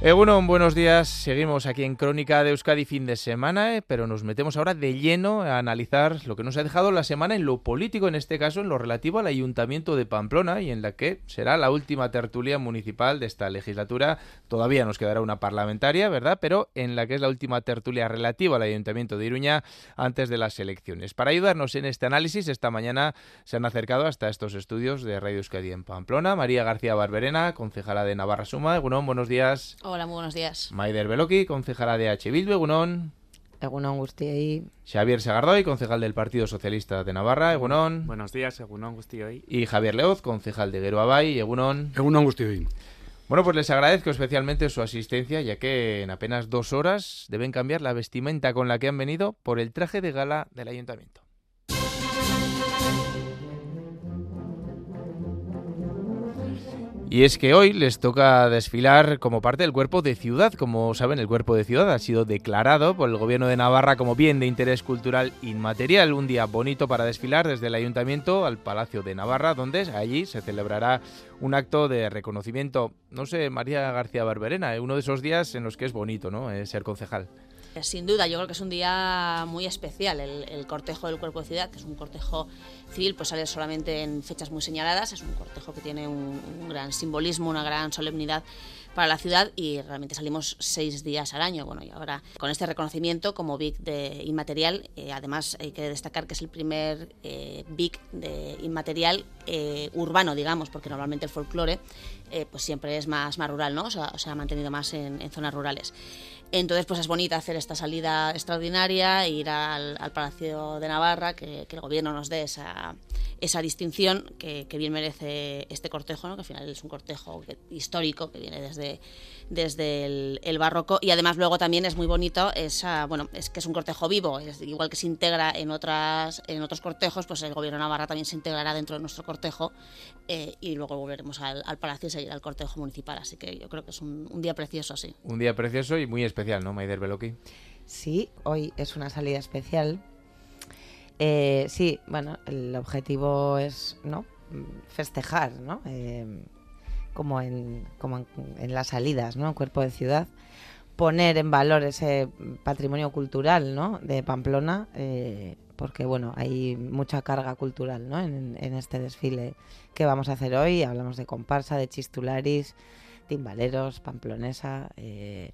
Egunon, buenos días. Seguimos aquí en Crónica de Euskadi fin de semana, eh, pero nos metemos ahora de lleno a analizar lo que nos ha dejado la semana en lo político, en este caso en lo relativo al Ayuntamiento de Pamplona y en la que será la última tertulia municipal de esta legislatura. Todavía nos quedará una parlamentaria, ¿verdad? Pero en la que es la última tertulia relativa al Ayuntamiento de Iruña antes de las elecciones. Para ayudarnos en este análisis, esta mañana se han acercado hasta estos estudios de Radio Euskadi en Pamplona. María García Barberena, concejala de Navarra Suma. Egunon, buenos días. Hola, muy buenos días. Maider Beloki, concejala de H. Bildu, Egunon. Egunon y Xavier Segardoy, concejal del Partido Socialista de Navarra, Egunon. Buenos días, Egunon Gustioy. Y Javier Leoz, concejal de Geroabay, Egunon. Egunon Gustioy. Bueno, pues les agradezco especialmente su asistencia, ya que en apenas dos horas deben cambiar la vestimenta con la que han venido por el traje de gala del ayuntamiento. Y es que hoy les toca desfilar como parte del cuerpo de ciudad. Como saben, el cuerpo de ciudad ha sido declarado por el gobierno de Navarra como bien de interés cultural inmaterial. Un día bonito para desfilar desde el ayuntamiento al Palacio de Navarra, donde allí se celebrará un acto de reconocimiento. No sé, María García Barberena, ¿eh? uno de esos días en los que es bonito, ¿no? Eh, ser concejal. Eh, sin duda, yo creo que es un día muy especial. El, cortejo del cuerpo de ciudad, que es un cortejo civil, pues sale solamente en fechas muy señaladas. Es un cortejo que tiene un, gran simbolismo, una gran solemnidad para la ciudad y realmente salimos seis días al año. Bueno, y ahora con este reconocimiento como BIC de inmaterial, eh, además hay que destacar que es el primer eh, BIC de inmaterial urbano, digamos, porque normalmente el folclore pues siempre es más, más rural, ¿no? O sea, se ha mantenido más en zonas rurales. Entonces, pues es bonita hacer esta salida extraordinaria, ir al, Palacio de Navarra, que, el gobierno nos dé esa, esa distinción que, bien merece este cortejo, que al final es un cortejo histórico que viene desde, desde el, barroco y además luego también es muy bonito, esa, bueno, es que es un cortejo vivo, es igual que se integra en, otras, en otros cortejos, pues el gobierno de Navarra también se integrará dentro de nuestro cortejo eh, y luego volveremos al, Palacio y seguir al cortejo municipal, así que yo creo que es un, un día precioso, sí. Un día precioso y muy especial especial, ¿no, Maider Beloki? Sí, hoy es una salida especial. Eh, sí, bueno, el objetivo es ¿no? festejar, ¿no? Eh, como, en, las salidas, ¿no? Cuerpo de ciudad. Poner en valor ese patrimonio cultural ¿no? de Pamplona, eh, porque bueno, hay mucha carga cultural ¿no? en, en, este desfile que vamos a hacer hoy. Hablamos de comparsa, de chistularis, timbaleros, pamplonesa. Eh,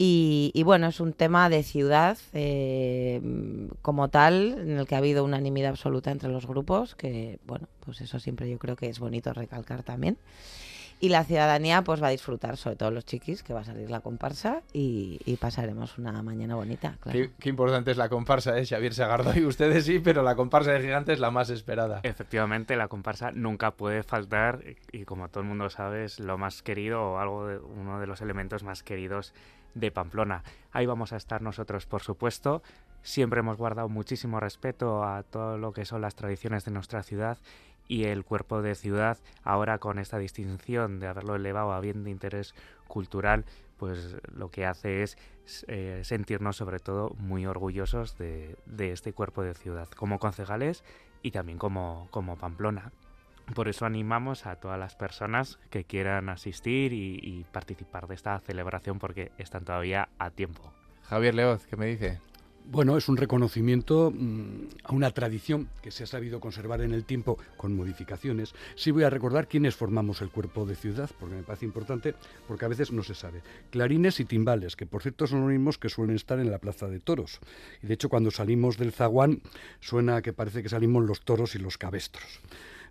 y, bueno, es un tema de ciudad eh, como tal, en el que ha habido unanimidad absoluta entre los grupos, que bueno, pues eso siempre yo creo que es bonito recalcar también. Y la ciudadanía pues va a disfrutar, sobre todo los chiquis, que va a salir la comparsa y, pasaremos una mañana bonita. Qué, importante es la comparsa, ¿eh? Xavier Segardo y ustedes sí, pero la comparsa de gigantes es la más esperada. Efectivamente, la comparsa nunca puede faltar y como todo el mundo sabe es lo más querido o algo de, uno de los elementos más queridos de Pamplona. Ahí vamos a estar nosotros, por supuesto. Siempre hemos guardado muchísimo respeto a todo lo que son las tradiciones de nuestra ciudad y el cuerpo de ciudad, ahora con esta distinción de haberlo elevado a bien de interés cultural, pues lo que hace es eh, sentirnos sobre todo muy orgullosos de, este cuerpo de ciudad, como concejales y también como, como Pamplona. Por eso animamos a todas las personas que quieran asistir y, participar de esta celebración porque están todavía a tiempo. Javier Leoz, ¿qué me dice? Bueno, es un reconocimiento mm, a una tradición que se ha sabido conservar en el tiempo con modificaciones. Sí voy a recordar quiénes formamos el cuerpo de ciudad, porque me parece importante, porque a veces no se sabe. Clarines y timbales, que por cierto son los mismos que suelen estar en la Plaza de Toros. Y de hecho cuando salimos del zaguán suena que parece que salimos los toros y los cabestros.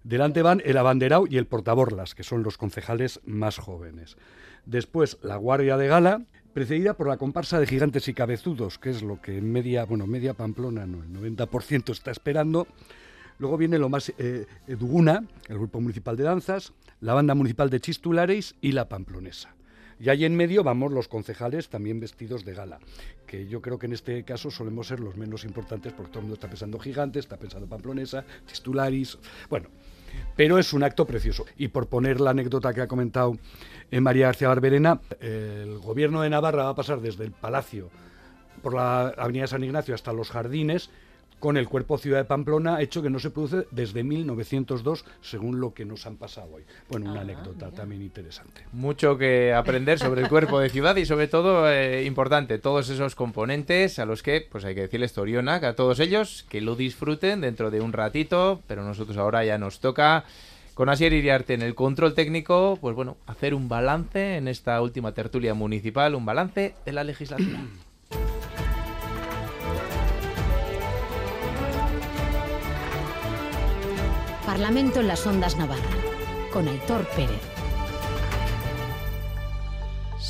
Delante van el abanderado y el portaborlas, que son los concejales más jóvenes. Después la guardia de gala, precedida por la comparsa de gigantes y cabezudos, que es lo que media, bueno, media Pamplona, no, el 90% está esperando. Luego viene lo más eh, Eduguna, el grupo municipal de danzas, la banda municipal de Chistulares y la Pamplonesa. Y ahí en medio vamos los concejales también vestidos de gala, que yo creo que en este caso solemos ser los menos importantes porque todo el mundo está pensando gigantes, está pensando pamplonesa, chistularis, bueno, pero es un acto precioso. Y por poner la anécdota que ha comentado eh, María García Barberena, el gobierno de Navarra va a pasar desde el Palacio por la Avenida San Ignacio hasta los jardines con el cuerpo Ciudad de Pamplona, hecho que no se produce desde 1902, según lo que nos han pasado hoy. Bueno, una Ah, anécdota mira. también interesante. Mucho que aprender sobre el cuerpo de ciudad y sobre todo, eh, importante, todos esos componentes a los que, pues hay que decirles Toriona, que a todos ellos que lo disfruten dentro de un ratito, pero nosotros ahora ya nos toca con Asier Iriarte en el control técnico, pues bueno, hacer un balance en esta última tertulia municipal, un balance de la legislatura. Parlamento en las Ondas Navarra, con Aitor Pérez.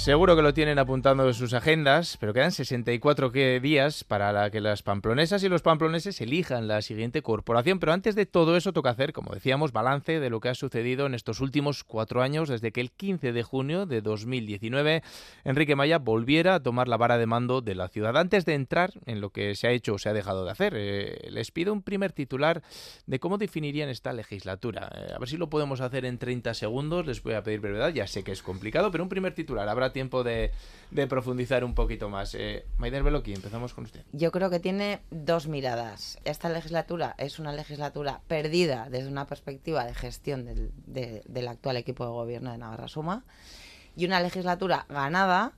Seguro que lo tienen apuntando en sus agendas, pero quedan 64 que- días para que las pamplonesas y los pamploneses elijan la siguiente corporación. Pero antes de todo eso toca hacer, como decíamos, balance de lo que ha sucedido en estos últimos cuatro años desde que el 15 de junio de 2019 Enrique Maya volviera a tomar la vara de mando de la ciudad. Antes de entrar en lo que se ha hecho o se ha dejado de hacer, eh, les pido un primer titular de cómo definirían esta legislatura. Eh, a ver si lo podemos hacer en 30 segundos. Les voy a pedir brevedad. Ya sé que es complicado, pero un primer titular. Habrá tiempo de, de profundizar un poquito más. Eh, Maider Beloki, empezamos con usted. Yo creo que tiene dos miradas. Esta legislatura es una legislatura perdida desde una perspectiva de gestión del, de- del actual equipo de gobierno de Navarra Suma y una legislatura ganada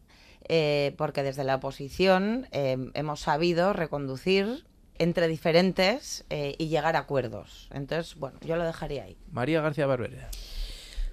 eh, porque desde la oposición eh, hemos sabido reconducir entre diferentes eh, y llegar a acuerdos. Entonces, bueno, yo lo dejaría ahí. María García Barberena.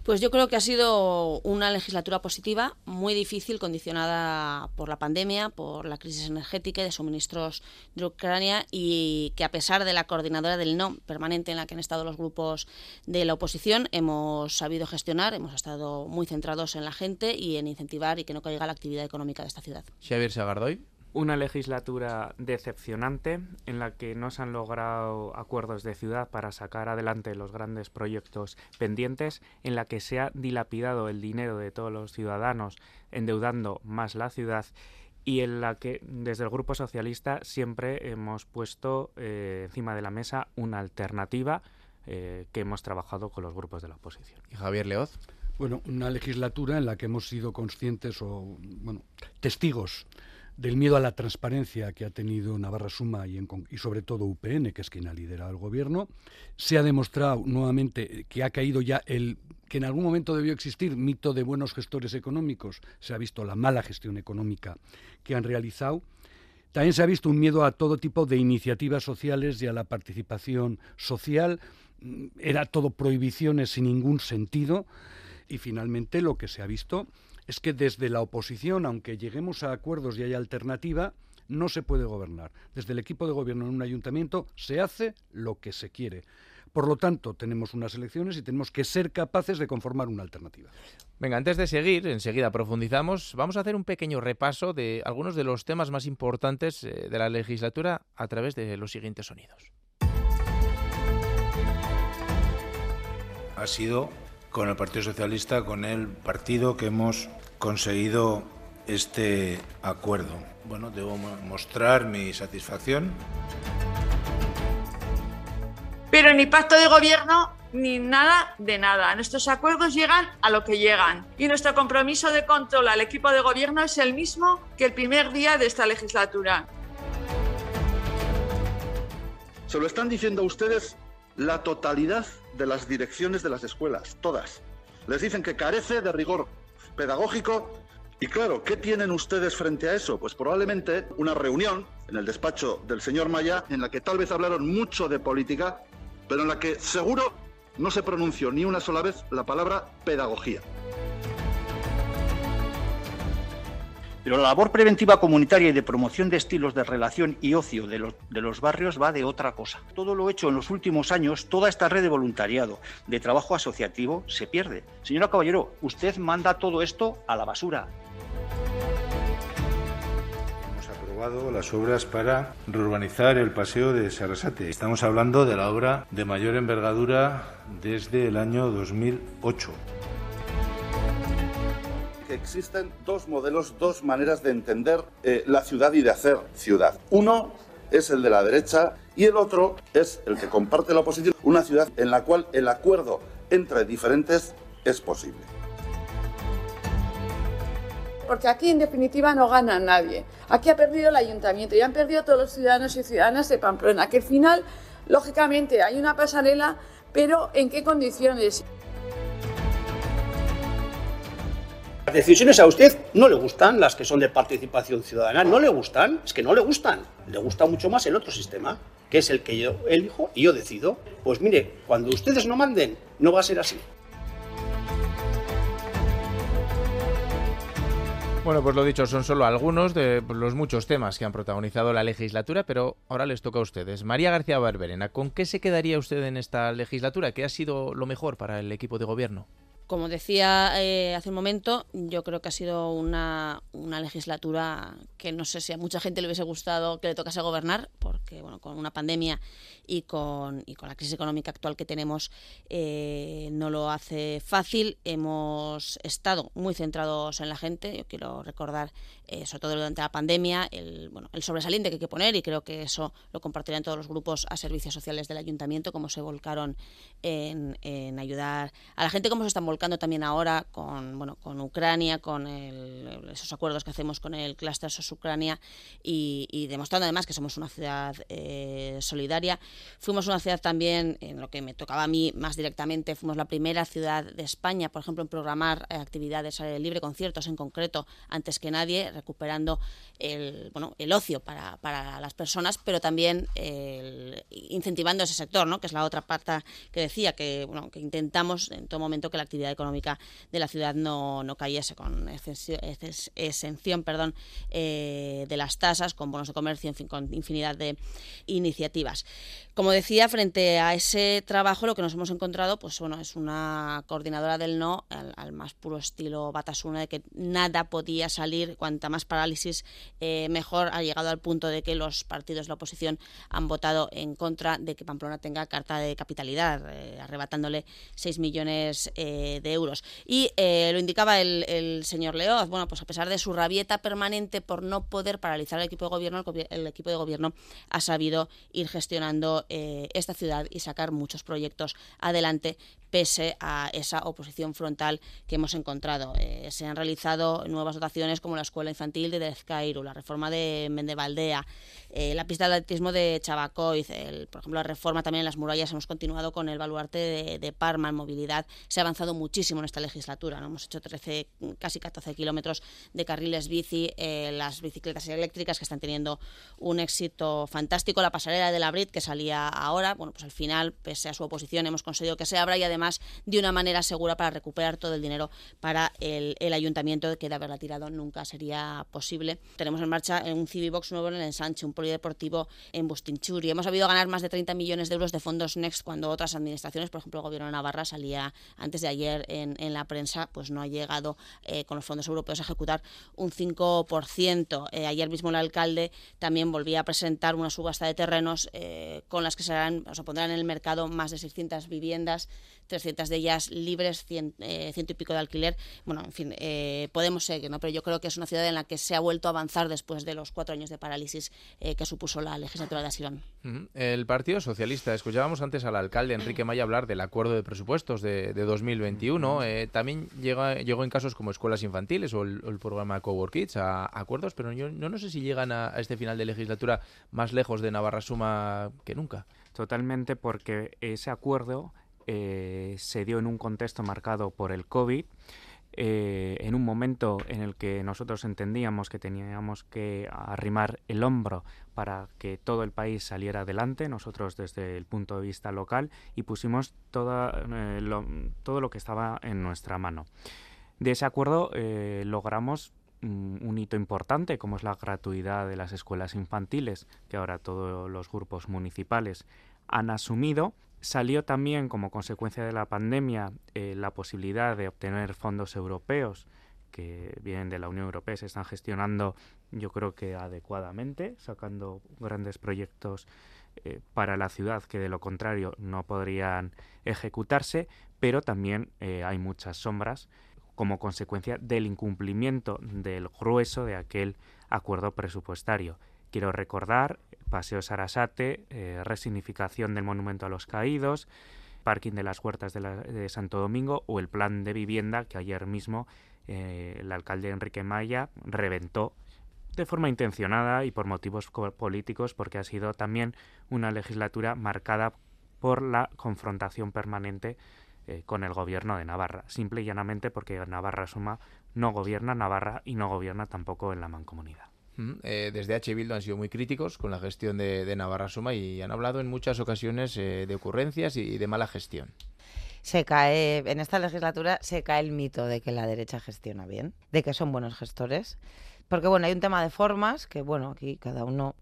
Pues yo creo que ha sido una legislatura positiva, muy difícil, condicionada por la pandemia, por la crisis energética y de suministros de Ucrania y que a pesar de la coordinadora del no permanente en la que han estado los grupos de la oposición, hemos sabido gestionar, hemos estado muy centrados en la gente y en incentivar y que no caiga la actividad económica de esta ciudad. Xavier Sagardoy. Una legislatura decepcionante en la que no se han logrado acuerdos de ciudad para sacar adelante los grandes proyectos pendientes, en la que se ha dilapidado el dinero de todos los ciudadanos endeudando más la ciudad y en la que desde el Grupo Socialista siempre hemos puesto eh, encima de la mesa una alternativa eh, que hemos trabajado con los grupos de la oposición. Y Javier Leoz. Bueno, una legislatura en la que hemos sido conscientes o, bueno, testigos del miedo a la transparencia que ha tenido Navarra Suma y, en y sobre todo UPN, que es quien ha liderado el gobierno. Se ha demostrado nuevamente que ha caído ya el que en algún momento debió existir mito de buenos gestores económicos. Se ha visto la mala gestión económica que han realizado. También se ha visto un miedo a todo tipo de iniciativas sociales y a la participación social. Era todo prohibiciones sin ningún sentido. Y finalmente lo que se ha visto es que desde la oposición, aunque lleguemos a acuerdos y haya alternativa, no se puede gobernar. Desde el equipo de gobierno en un ayuntamiento se hace lo que se quiere. Por lo tanto, tenemos unas elecciones y tenemos que ser capaces de conformar una alternativa. Venga, antes de seguir, enseguida profundizamos, vamos a hacer un pequeño repaso de algunos de los temas más importantes eh, de la legislatura a través de los siguientes sonidos. ha sido con el Partido Socialista, con el partido que hemos conseguido este acuerdo. Bueno, debo mo- mostrar mi satisfacción. Pero ni pacto de gobierno ni nada de nada. Nuestros acuerdos llegan a lo que llegan. Y nuestro compromiso de control al equipo de gobierno es el mismo que el primer día de esta legislatura. Se lo están diciendo a ustedes la totalidad de las direcciones de las escuelas, todas. Les dicen que carece de rigor pedagógico. Y claro, ¿qué tienen ustedes frente a eso? Pues probablemente una reunión en el despacho del señor Maya en la que tal vez hablaron mucho de política, pero en la que seguro no se pronunció ni una sola vez la palabra pedagogía. Pero la labor preventiva comunitaria y de promoción de estilos de relación y ocio de los, de los barrios va de otra cosa. Todo lo hecho en los últimos años, toda esta red de voluntariado, de trabajo asociativo, se pierde. Señora Caballero, usted manda todo esto a la basura. Hemos aprobado las obras para reurbanizar el paseo de Sarasate. Estamos hablando de la obra de mayor envergadura desde el año 2008. Que existen dos modelos, dos maneras de entender eh, la ciudad y de hacer ciudad. Uno es el de la derecha y el otro es el que comparte la oposición, una ciudad en la cual el acuerdo entre diferentes es posible. porque aquí en definitiva no gana nadie. Aquí ha perdido el ayuntamiento y han perdido todos los ciudadanos y ciudadanas de Pamplona, que al final, lógicamente, hay una pasarela, pero ¿en qué condiciones? Las decisiones a usted no le gustan, las que son de participación ciudadana, no le gustan, es que no le gustan. Le gusta mucho más el otro sistema, que es el que yo elijo y yo decido. Pues mire, cuando ustedes no manden, no va a ser así. Bueno, pues lo dicho, son solo algunos de los muchos temas que han protagonizado la legislatura, pero ahora les toca a ustedes. María García Barberena, ¿con qué se quedaría usted en esta legislatura? ¿Qué ha sido lo mejor para el equipo de gobierno? Como decía eh, hace un momento, yo creo que ha sido una, una, legislatura que no sé si a mucha gente le hubiese gustado que le tocase gobernar, porque bueno, con una pandemia y con, y con la crisis económica actual que tenemos eh, no lo hace fácil. Hemos estado muy centrados en la gente. Yo quiero recordar, eh, sobre todo durante la pandemia, el, bueno, el sobresaliente que hay que poner y creo que eso lo compartirán todos los grupos a servicios sociales del ayuntamiento, cómo se volcaron en, en ayudar a la gente, cómo se están volcando también ahora con, bueno, con Ucrania, con esos acuerdos que hacemos con el clúster SOS-Ucrania y, y, demostrando además que somos una ciudad eh, solidaria. Fuimos una ciudad también, en lo que me tocaba a mí más directamente, fuimos la primera ciudad de España, por ejemplo, en programar eh, actividades al libre, conciertos en concreto, antes que nadie, recuperando el, bueno, el ocio para, para las personas, pero también incentivando ese sector, ¿no? que es la otra parte que decía, que, bueno, que intentamos en todo momento que la actividad económica de la ciudad no, no cayese con exención perdón, eh, de las tasas, con bonos de comercio, en fin, con infinidad de iniciativas. Como decía, frente a ese trabajo lo que nos hemos encontrado, pues bueno, es una coordinadora del no al, más puro estilo Batasuna, de que nada podía salir, cuanta más parálisis eh, mejor, ha llegado al punto de que los partidos de la oposición han votado en contra de que Pamplona tenga carta de capitalidad, eh, arrebatándole 6 millones eh, de euros. Y lo indicaba el, el, señor Leoz, bueno, pues a pesar de su rabieta permanente por no poder paralizar el equipo de gobierno, el, el equipo de gobierno ha sabido ir gestionando eh, esta ciudad y sacar muchos proyectos adelante pese a esa oposición frontal que hemos encontrado. Eh, se han realizado nuevas dotaciones como la Escuela Infantil de Dezcairu, la reforma de Mendevaldea, eh, la pista de atletismo de Chabacoiz, por ejemplo, la reforma también en las murallas. Hemos continuado con el baluarte de, Parma en movilidad. Se ha avanzado muchísimo en esta legislatura. Hemos hecho 13, casi 14 kilómetros de carriles bici, las bicicletas eléctricas que están teniendo un éxito fantástico, la pasarela de la Brit que salía ahora, bueno, pues al final, pese a su oposición, hemos conseguido que se abra y además de una manera segura para recuperar todo el dinero para el, ayuntamiento, que de haberla tirado nunca sería posible. Tenemos en marcha un Civibox nuevo en el ensanche, un polideportivo en Bustinchuri. Hemos habido ganar más de 30 millones de euros de fondos Next cuando otras administraciones, por ejemplo el gobierno de Navarra, salía antes de ayer en, la prensa, pues no ha llegado eh, con los fondos europeos a ejecutar un 5%. Eh, ayer mismo el alcalde también volvía a presentar una subasta de terrenos eh, con las que se, harán, o se pondrán en el mercado más de 600 viviendas 300 de ellas libres, eh, ciento y pico de alquiler. Bueno, en fin, eh, podemos seguir, ¿no? pero yo creo que es una ciudad en la que se ha vuelto a avanzar después de los cuatro años de parálisis eh, que supuso la legislatura de Asirón. El Partido Socialista, escuchábamos antes al alcalde Enrique Maya hablar del acuerdo de presupuestos de, 2021. también llega, llegó en casos como escuelas infantiles o el, programa Cowork Kids a, acuerdos, pero yo no, no sé si llegan a, a este final de legislatura más lejos de Navarra Suma que nunca. Totalmente, porque ese acuerdo eh, se dio en un contexto marcado por el COVID, eh, en un momento en el que nosotros entendíamos que teníamos que arrimar el hombro para que todo el país saliera adelante, nosotros desde el punto de vista local, y pusimos eh, todo lo que estaba en nuestra mano. De ese acuerdo logramos mm, un hito importante como es la gratuidad de las escuelas infantiles que ahora todos los grupos municipales han asumido Salió también como consecuencia de la pandemia eh, la posibilidad de obtener fondos europeos que vienen de la Unión Europea, se están gestionando yo creo que adecuadamente, sacando grandes proyectos eh, para la ciudad que de lo contrario no podrían ejecutarse, pero también eh, hay muchas sombras como consecuencia del incumplimiento del grueso de aquel acuerdo presupuestario. Quiero recordar Paseo Sarasate, eh, resignificación del Monumento a los Caídos, parking de las huertas de, Santo Domingo o el plan de vivienda que ayer mismo eh, el alcalde Enrique Maya reventó de forma intencionada y por motivos políticos, porque ha sido también una legislatura marcada por la confrontación permanente eh, con el gobierno de Navarra, simple y llanamente porque Navarra Suma no gobierna Navarra y no gobierna tampoco en la mancomunidad. Eh, desde H. Bildu han sido muy críticos con la gestión de, Navarra Suma y han hablado en muchas ocasiones eh, de ocurrencias y de mala gestión. Se cae, en esta legislatura se cae el mito de que la derecha gestiona bien, de que son buenos gestores. Porque bueno, hay un tema de formas que bueno, aquí cada uno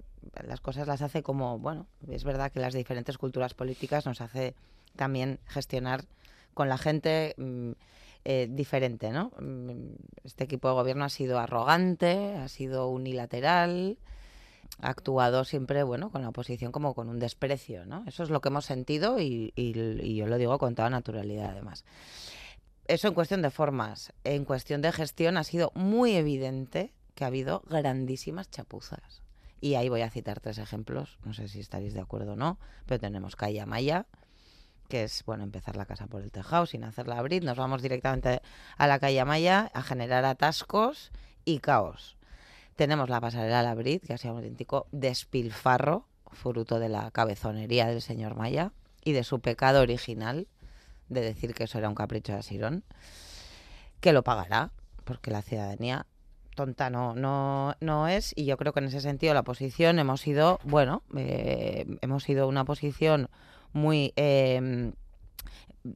las cosas las hace como, bueno, es verdad que las diferentes culturas políticas nos hace también gestionar con la gente mm, eh, diferente, ¿no? Mm, este equipo de gobierno ha sido arrogante, ha sido unilateral, ha actuado siempre, bueno, con la oposición como con un desprecio, ¿no? Eso es lo que hemos sentido y, y yo lo digo con toda naturalidad, además. Eso en cuestión de formas. En cuestión de gestión ha sido muy evidente que ha habido grandísimas chapuzas. Y ahí voy a citar tres ejemplos, no sé si estaréis de acuerdo o no, pero tenemos Calle Maya, que es, bueno, empezar la casa por el tejado sin hacerla abrir, nos vamos directamente a la calle Maya a generar atascos y caos. Tenemos la pasarela la Labrit, que ha sido un auténtico despilfarro, fruto de la cabezonería del señor Maya y de su pecado original de decir que eso era un capricho de Asirón, que lo pagará, porque la ciudadanía tonta no, no, no es, y yo creo que en ese sentido la posición hemos sido, bueno, eh, hemos sido una posición muy... Em,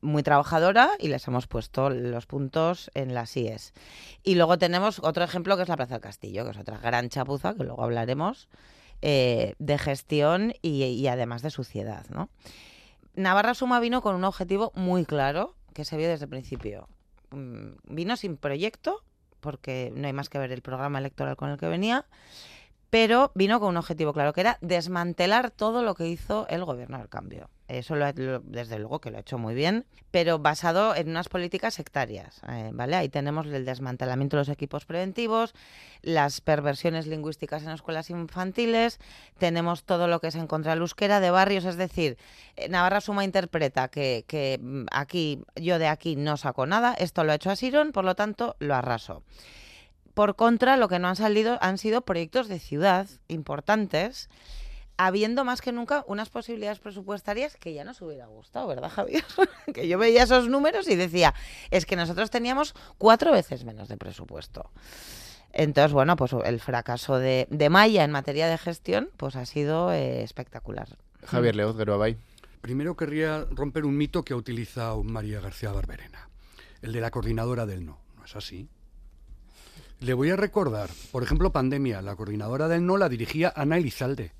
muy trabajadora y les hemos puesto los puntos en las IES. Y luego tenemos otro ejemplo que es la Plaza del Castillo, que es otra gran chapuza, que luego hablaremos, eh, de gestión y, además de suciedad. ¿no? Navarra Suma vino con un objetivo muy claro, que se vio desde el principio. Mm, vino sin proyecto, porque no hay más que ver el programa electoral con el que venía, pero vino con un objetivo claro, que era desmantelar todo lo que hizo el gobierno del cambio. Eso lo, desde luego que lo ha hecho muy bien, pero basado en unas políticas sectarias, eh, ¿vale? Ahí tenemos el desmantelamiento de los equipos preventivos, las perversiones lingüísticas en escuelas infantiles, tenemos todo lo que es en contra del euskera de barrios, es decir, eh, Navarra Suma interpreta que, que mm, aquí, yo de aquí no saco nada, esto lo ha hecho Asirón, por lo tanto lo arraso. Por contra, lo que no han salido han sido proyectos de ciudad importantes, habiendo más que nunca unas posibilidades presupuestarias que ya nos hubiera gustado, ¿verdad, Javier? que yo veía esos números y decía, es que nosotros teníamos cuatro veces menos de presupuesto. Entonces, bueno, pues el fracaso de, Maya en materia de gestión pues ha sido eh, espectacular. Javier Leoz, Geruabay. Primero querría romper un mito que ha utilizado María García Barberena, el de la coordinadora del no. ¿No es así? Le voy a recordar, por ejemplo, pandemia, la coordinadora del no la dirigía Ana Elizalde,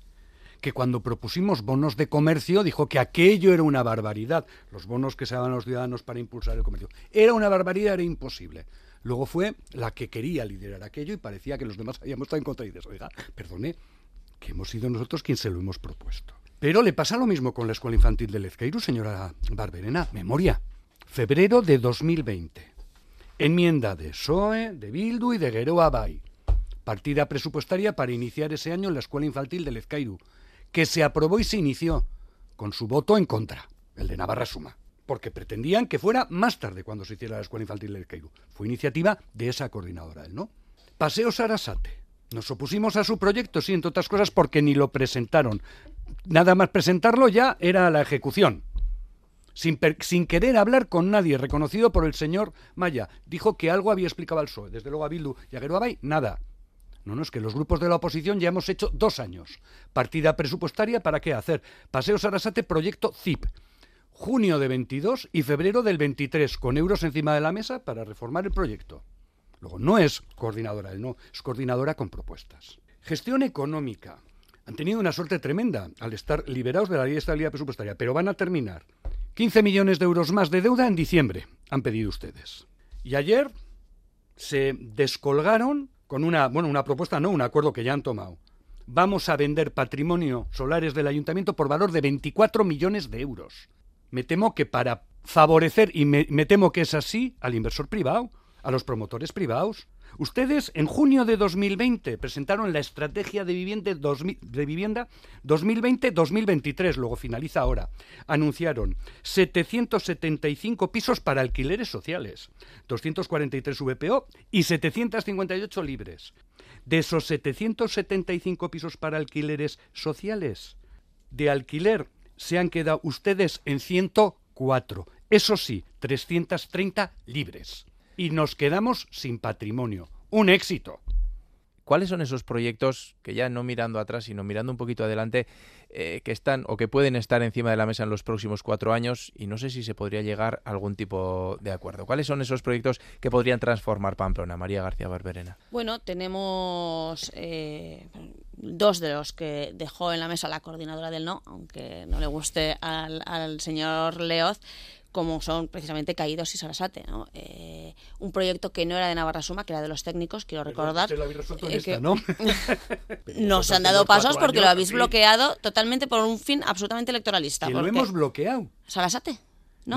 que cuando propusimos bonos de comercio dijo que aquello era una barbaridad, los bonos que se daban a los ciudadanos para impulsar el comercio. Era una barbaridad, era imposible. Luego fue la que quería liderar aquello y parecía que los demás habíamos estado en contra y dices, oiga, perdone, que hemos sido nosotros quienes se lo hemos propuesto. Pero le pasa lo mismo con la escuela infantil de Lezqueiru, señora Barberena. Memoria. Febrero de 2020. Enmienda de SOE, de Bildu y de Geroa Bay. Partida presupuestaria para iniciar ese año en la escuela infantil de Lezcairu, que se aprobó y se inició con su voto en contra, el de Navarra Suma, porque pretendían que fuera más tarde cuando se hiciera la escuela infantil de Lezcairu. Fue iniciativa de esa coordinadora, ¿no? Paseo Sarasate. Nos opusimos a su proyecto, sí, entre otras cosas, porque ni lo presentaron. Nada más presentarlo ya era la ejecución sin, querer hablar con nadie, reconocido por el señor Maya. Dijo que algo había explicado al PSOE. Desde luego a Bildu y a Geruabay, nada. No, no, es que los grupos de la oposición ya hemos hecho dos años. Partida presupuestaria, ¿para qué hacer? Paseo Sarasate, proyecto ZIP. Junio de 22 y febrero del 23, con euros encima de la mesa para reformar el proyecto. Luego, no es coordinadora, no, es coordinadora con propuestas. Gestión económica. Han tenido una suerte tremenda al estar liberados de la ley de estabilidad presupuestaria, pero van a terminar 15 millones de euros más de deuda en diciembre, han pedido ustedes. Y ayer se descolgaron con una, bueno, una propuesta, no, un acuerdo que ya han tomado. Vamos a vender patrimonio solares del ayuntamiento por valor de 24 millones de euros. Me temo que para favorecer, y me, me temo que es así, al inversor privado, a los promotores privados, Ustedes en junio de 2020 presentaron la estrategia de vivienda, de vivienda 2020-2023, luego finaliza ahora. Anunciaron 775 pisos para alquileres sociales, 243 VPO y 758 libres. De esos 775 pisos para alquileres sociales, de alquiler se han quedado ustedes en 104. Eso sí, 330 libres y nos quedamos sin patrimonio. Un éxito. ¿Cuáles son esos proyectos que ya no mirando atrás, sino mirando un poquito adelante, eh, que están o que pueden estar encima de la mesa en los próximos cuatro años? Y no sé si se podría llegar a algún tipo de acuerdo. ¿Cuáles son esos proyectos que podrían transformar Pamplona? María García Barberena. Bueno, tenemos eh, dos de los que dejó en la mesa la coordinadora del no, aunque no le guste al, al señor Leoz como son precisamente Caídos y Sarasate. ¿no? Eh, un proyecto que no era de Navarra Suma, que era de los técnicos, quiero recordar. Eh, ¿no? no se han dado pasos porque lo habéis bloqueado totalmente por un fin absolutamente electoralista. Que lo hemos bloqueado. Sarasate.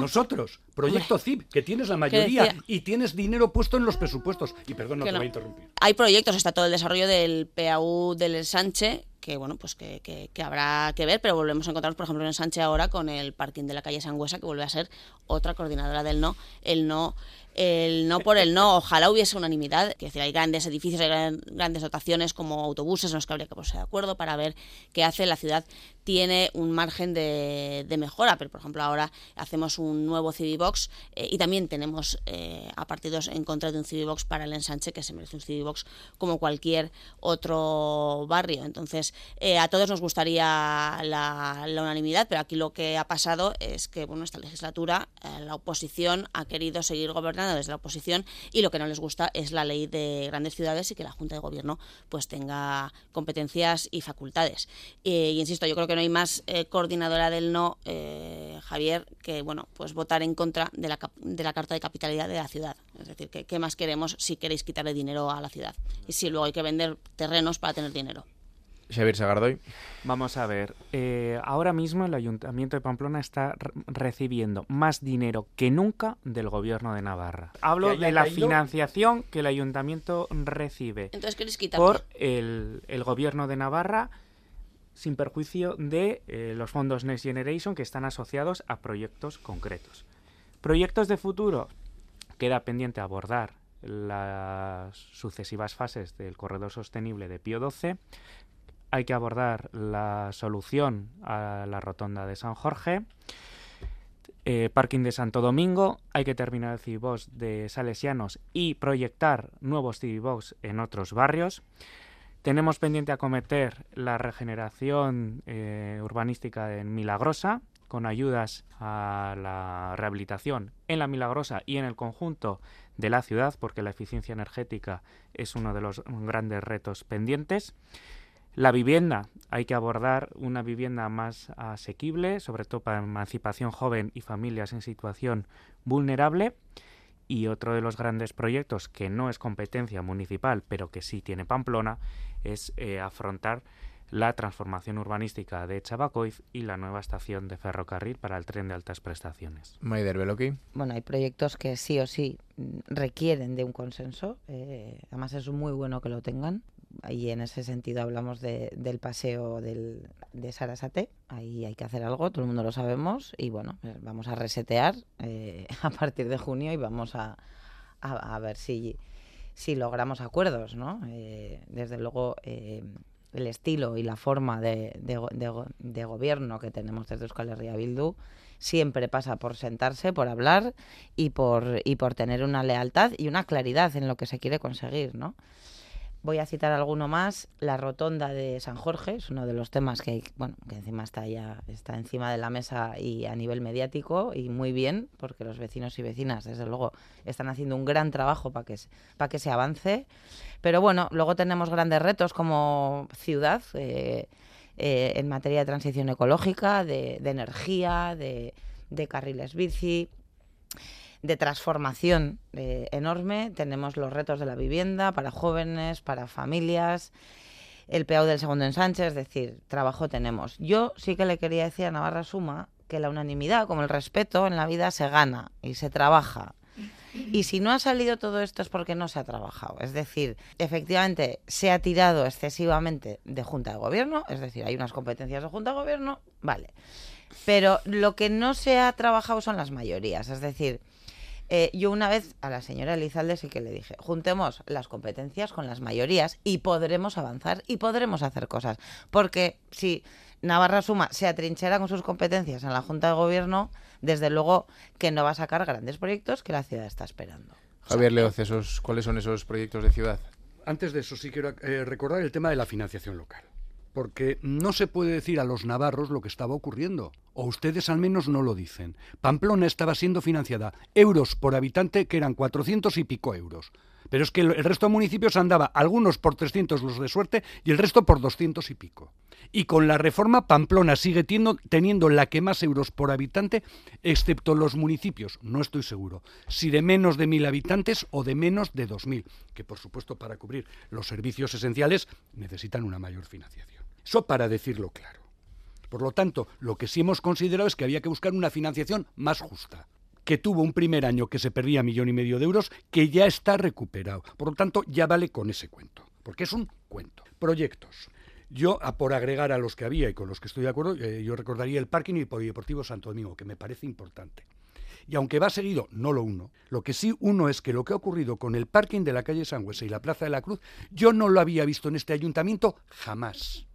Nosotros, Proyecto CIP, que tienes la mayoría y tienes dinero puesto en los presupuestos. Y perdón, no te voy a interrumpir. Hay proyectos, está todo el desarrollo del PAU del Sánchez, que bueno, pues que, que, habrá que ver, pero volvemos a encontrarnos, por ejemplo, en Sánchez ahora con el parking de la calle Sangüesa, que vuelve a ser otra coordinadora del no, el no el no por el no. Ojalá hubiese unanimidad. Es decir, hay grandes edificios, hay grandes dotaciones como autobuses en los que habría que ponerse de acuerdo para ver qué hace. La ciudad tiene un margen de, mejora, pero por ejemplo ahora hacemos un nuevo Civibox eh, y también tenemos eh, a partidos en contra de un Civibox para el ensanche que se merece un Civibox como cualquier otro barrio. Entonces, eh, a todos nos gustaría la, la, unanimidad, pero aquí lo que ha pasado es que bueno, esta legislatura la oposición ha querido seguir gobernando desde la oposición y lo que no les gusta es la ley de grandes ciudades y que la Junta de Gobierno pues tenga competencias y facultades. y insisto, yo creo que no hay más eh, coordinadora del no, eh, Javier, que bueno, pues votar en contra de la, de la Carta de Capitalidad de la ciudad. Es decir, ¿qué más queremos si queréis quitarle dinero a la ciudad? Y si luego hay que vender terrenos para tener dinero. Xavier Sagardoy. Vamos a ver, eh, ahora mismo el Ayuntamiento de Pamplona está recibiendo más dinero que nunca del Gobierno de Navarra. Hablo de la financiación que el Ayuntamiento recibe Entonces, por el, Gobierno de Navarra sin perjuicio de eh, los fondos Next Generation que están asociados a proyectos concretos. Proyectos de futuro, queda pendiente abordar las sucesivas fases del corredor sostenible de Pío XII, hay que abordar la solución a la rotonda de San Jorge, eh, parking de Santo Domingo, hay que terminar el Civibox de Salesianos y proyectar nuevos Civibox en otros barrios. Tenemos pendiente acometer la regeneración eh, urbanística en Milagrosa, con ayudas a la rehabilitación en la Milagrosa y en el conjunto de la ciudad, porque la eficiencia energética es uno de los grandes retos pendientes. La vivienda, hay que abordar una vivienda más asequible, sobre todo para emancipación joven y familias en situación vulnerable. Y otro de los grandes proyectos que no es competencia municipal, pero que sí tiene Pamplona, es eh, afrontar la transformación urbanística de Chabacoiz y la nueva estación de ferrocarril para el tren de altas prestaciones. Maider Beloki. Bueno, hay proyectos que sí o sí requieren de un consenso. Eh, además es muy bueno que lo tengan y en ese sentido hablamos del paseo del, de Sarasate. Ahí hay que hacer algo, todo el mundo lo sabemos. Y bueno, eh, vamos a resetear eh, a partir de junio y vamos a, a, ver si, si logramos acuerdos, ¿no? Eh, desde luego, el estilo y la forma de, de, gobierno que tenemos desde Euskal Herria Bildu siempre pasa por sentarse, por hablar y por, y por tener una lealtad y una claridad en lo que se quiere conseguir, ¿no? Voy a citar alguno más. La rotonda de San Jorge es uno de los temas que, bueno, que encima está ya está encima de la mesa y a nivel mediático y muy bien, porque los vecinos y vecinas, desde luego, están haciendo un gran trabajo para que, para que se avance. Pero bueno, luego tenemos grandes retos como ciudad eh, eh, en materia de transición ecológica, de, energía, de carriles bici de transformación eh, enorme. Tenemos los retos de la vivienda para jóvenes, para familias, el peao del segundo ensanche, es decir, trabajo tenemos. Yo sí que le quería decir a Navarra Suma que la unanimidad, como el respeto en la vida, se gana y se trabaja. Y si no ha salido todo esto es porque no se ha trabajado. Es decir, efectivamente se ha tirado excesivamente de Junta de Gobierno, es decir, hay unas competencias de Junta de Gobierno, vale. Pero lo que no se ha trabajado son las mayorías. Es decir, eh, yo una vez a la señora Elizalde sí que le dije, juntemos las competencias con las mayorías y podremos avanzar y podremos hacer cosas. Porque si Navarra Suma se atrinchera con sus competencias en la Junta de Gobierno, desde luego que no va a sacar grandes proyectos que la ciudad está esperando. Javier Leoz, esos, ¿cuáles son esos proyectos de ciudad? Antes de eso sí quiero eh, recordar el tema de la financiación local porque no se puede decir a los navarros lo que estaba ocurriendo, o ustedes al menos no lo dicen. Pamplona estaba siendo financiada euros por habitante, que eran 400 y pico euros. Pero es que el resto de municipios andaba, algunos por 300 los de suerte y el resto por 200 y pico. Y con la reforma Pamplona sigue teniendo, la que más euros por habitante, excepto los municipios, no estoy seguro, si de menos de mil habitantes o de menos de 2.000, que por supuesto para cubrir los servicios esenciales necesitan una mayor financiación. Eso para decirlo claro. Por lo tanto, lo que sí hemos considerado es que había que buscar una financiación más justa, que tuvo un primer año que se perdía millón y medio de euros, que ya está recuperado. Por lo tanto, ya vale con ese cuento, porque es un cuento. Proyectos. Yo, por agregar a los que había y con los que estoy de acuerdo, eh, yo recordaría el parking y polideportivo Santo Domingo, que me parece importante. Y aunque va seguido, no lo uno, lo que sí uno es que lo que ha ocurrido con el parking de la calle Sangüesa y la Plaza de la Cruz, yo no lo había visto en este ayuntamiento jamás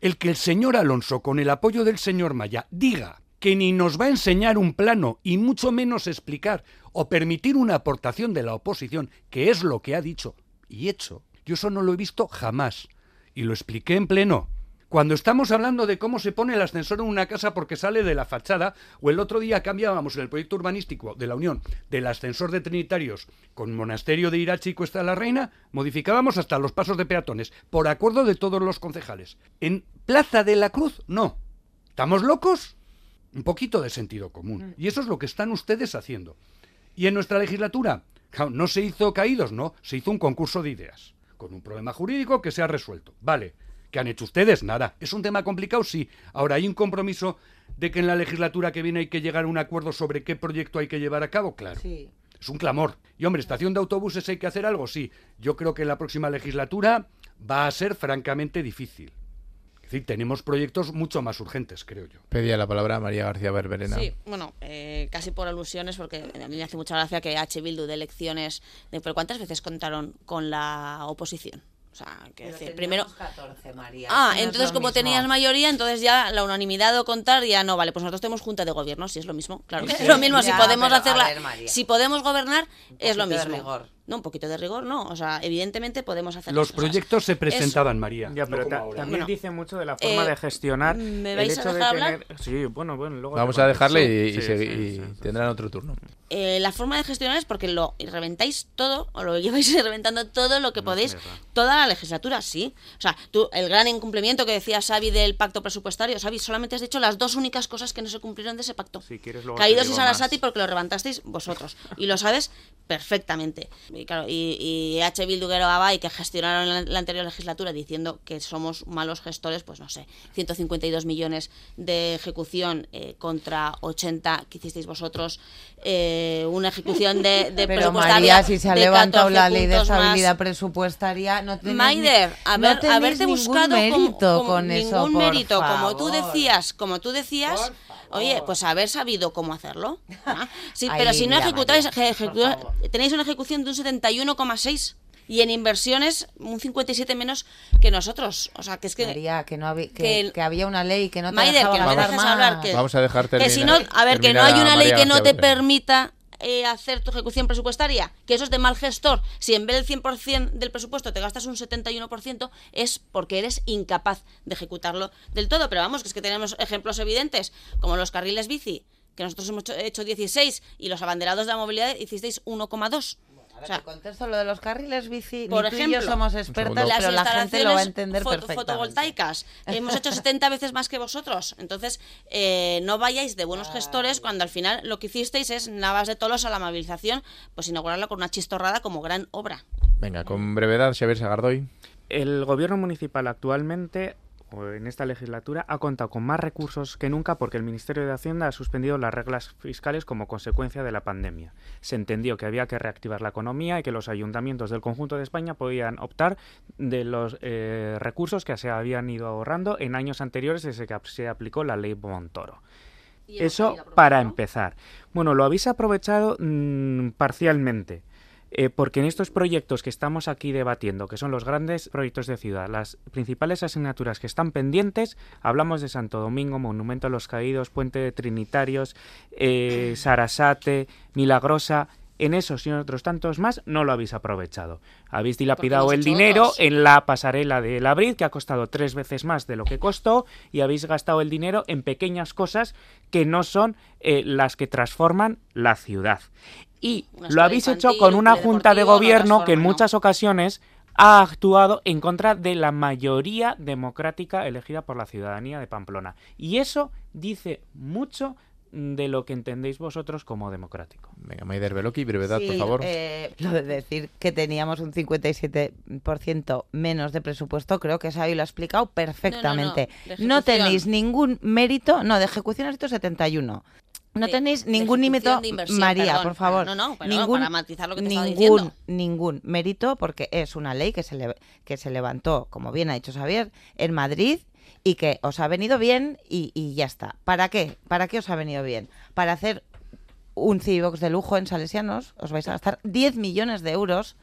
el que el señor Alonso, con el apoyo del señor Maya, diga que ni nos va a enseñar un plano y mucho menos explicar o permitir una aportación de la oposición, que es lo que ha dicho y hecho, yo eso no lo he visto jamás. Y lo expliqué en pleno. Cuando estamos hablando de cómo se pone el ascensor en una casa porque sale de la fachada, o el otro día cambiábamos en el proyecto urbanístico de la Unión del ascensor de Trinitarios con Monasterio de Irachi y Cuesta de la Reina, modificábamos hasta los pasos de peatones, por acuerdo de todos los concejales. En Plaza de la Cruz, no. ¿Estamos locos? Un poquito de sentido común. Mm. Y eso es lo que están ustedes haciendo. Y en nuestra legislatura, no se hizo caídos, no, se hizo un concurso de ideas, con un problema jurídico que se ha resuelto. Vale ¿Qué han hecho ustedes? Nada. ¿Es un tema complicado? Sí. Ahora, ¿hay un compromiso de que en la legislatura que viene hay que llegar a un acuerdo sobre qué proyecto hay que llevar a cabo? Claro. Sí. Es un clamor. Y hombre, estación de autobuses hay que hacer algo, sí. Yo creo que en la próxima legislatura va a ser francamente difícil. Es decir, tenemos proyectos mucho más urgentes, creo yo. Pedía la palabra María García Berberena. Sí, bueno, eh, casi por alusiones, porque a mí me hace mucha gracia que H. Bildu de elecciones... De, ¿Pero cuántas veces contaron con la oposición? O sea, que decir, primero... 14, María. Ah, entonces como tenías mayoría, entonces ya la unanimidad o contar ya no vale. Pues nosotros tenemos junta de gobierno, si es lo mismo. Claro, es lo mismo. si podemos hacerla, si podemos gobernar, es lo mismo. No, un poquito de rigor, no. O sea, evidentemente podemos hacer. Los proyectos se presentaban, María. Ya, pero también dice mucho de la forma de eh, gestionar. ¿Me vais a dejar hablar? Sí, bueno, bueno. Luego Vamos a dejarle y, tendrán otro turno. Eh, la forma de gestionar es porque lo reventáis todo, o lo lleváis reventando todo lo que podéis, toda la legislatura, sí. O sea, tú, el gran incumplimiento que decía Xavi del pacto presupuestario, Xavi, solamente has dicho las dos únicas cosas que no se cumplieron de ese pacto. Caídos y Sarasati porque lo levantasteis vosotros. Y lo sabes perfectamente y claro, y, H. Bilduguero y que gestionaron la, anterior legislatura diciendo que somos malos gestores, pues no sé, 152 millones de ejecución eh, contra 80 que hicisteis vosotros, eh, una ejecución de, de Pero María, si se ha levantado la ley de estabilidad presupuestaria, no tenéis Maider, no haberte buscado mérito con ningún eso, mérito, como tú decías, como tú decías, oye, pues haber sabido cómo hacerlo. ¿ah? Sí, pero si no ejecutáis, tenéis una ejecución de un 71,6 y en inversiones un 57 menos que nosotros. O sea, que es que. María, que, no había, que, había una ley que no te Maider, que no vamos, hablar. Que, vamos a dejarte Que si no, a ver, que no hay una ley que no te permita eh, hacer tu ejecución presupuestaria, que eso es de mal gestor, si en vez del 100% del presupuesto te gastas un 71%, es porque eres incapaz de ejecutarlo del todo. Pero vamos, que es que tenemos ejemplos evidentes, como los carriles bici, que nosotros hemos hecho 16 y los abanderados de la movilidad hicisteis 1,2 o sea, te contesto lo de los carriles bici. Por ejemplo, somos expertas, pero la gente lo va a entender perfectamente. fotovoltaicas. Hemos hecho 70 veces más que vosotros. Entonces, eh, no vayáis de buenos gestores cuando al final lo que hicisteis es Navas de Tolos a la movilización, pues inaugurarla con una chistorrada como gran obra. Venga, con brevedad, Xavier Sagardoy. El gobierno municipal actualmente en esta legislatura ha contado con más recursos que nunca porque el Ministerio de Hacienda ha suspendido las reglas fiscales como consecuencia de la pandemia. Se entendió que había que reactivar la economía y que los ayuntamientos del conjunto de España podían optar de los eh, recursos que se habían ido ahorrando en años anteriores desde que se aplicó la ley Montoro. Eso para empezar. Bueno, lo habéis aprovechado mm, parcialmente. Eh, porque en estos proyectos que estamos aquí debatiendo, que son los grandes proyectos de ciudad, las principales asignaturas que están pendientes, hablamos de Santo Domingo, Monumento a los Caídos, Puente de Trinitarios, eh, Sarasate, Milagrosa, en esos y en otros tantos más no lo habéis aprovechado. Habéis dilapidado el dinero en la pasarela de Labrid, que ha costado tres veces más de lo que costó, y habéis gastado el dinero en pequeñas cosas que no son eh, las que transforman la ciudad. Y lo habéis hecho con una junta de gobierno que en muchas ocasiones ha actuado en contra de la mayoría democrática elegida por la ciudadanía de Pamplona. Y eso dice mucho de lo que entendéis vosotros como democrático. Venga, Maider Beloki, brevedad, por favor. Eh, lo de decir que teníamos un 57% menos de presupuesto, creo que ahí lo ha explicado perfectamente. No, tenéis ningún mérito, no, de ejecución has 71. No tenéis ningún mérito, María, por favor. No, no, ningún, para matizar lo que te ningún, ningún mérito, porque es una ley que se, que se levantó, como bien ha dicho Xavier, en Madrid y que os ha venido bien y, ya está. ¿Para qué? ¿Para qué os ha venido bien? Para hacer un Civibox de lujo en Salesianos, os vais a gastar 10 millones de euros.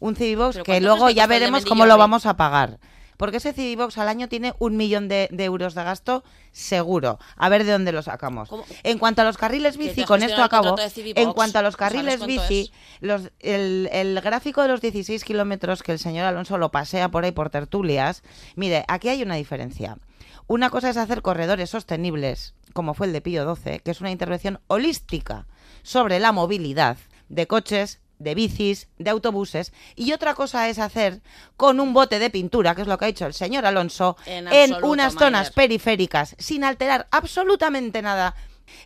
Un Civibox que luego ya veremos cómo lo vamos a pagar. Porque ese Civibox al año tiene un millón de, euros de gasto seguro. A ver de dónde lo sacamos. En cuanto a los carriles bici, con esto acabo. En cuanto a los carriles bici, los, el, el, gráfico de los 16 kilómetros que el señor Alonso lo pasea por ahí por tertulias, mire, aquí hay una diferencia. Una cosa es hacer corredores sostenibles, como fue el de Pío 12, que es una intervención holística sobre la movilidad de coches, de bicis, de autobuses, y otra cosa es hacer con un bote de pintura, que es lo que ha hecho el señor Alonso, en, unas zonas periféricas, sin alterar absolutamente nada.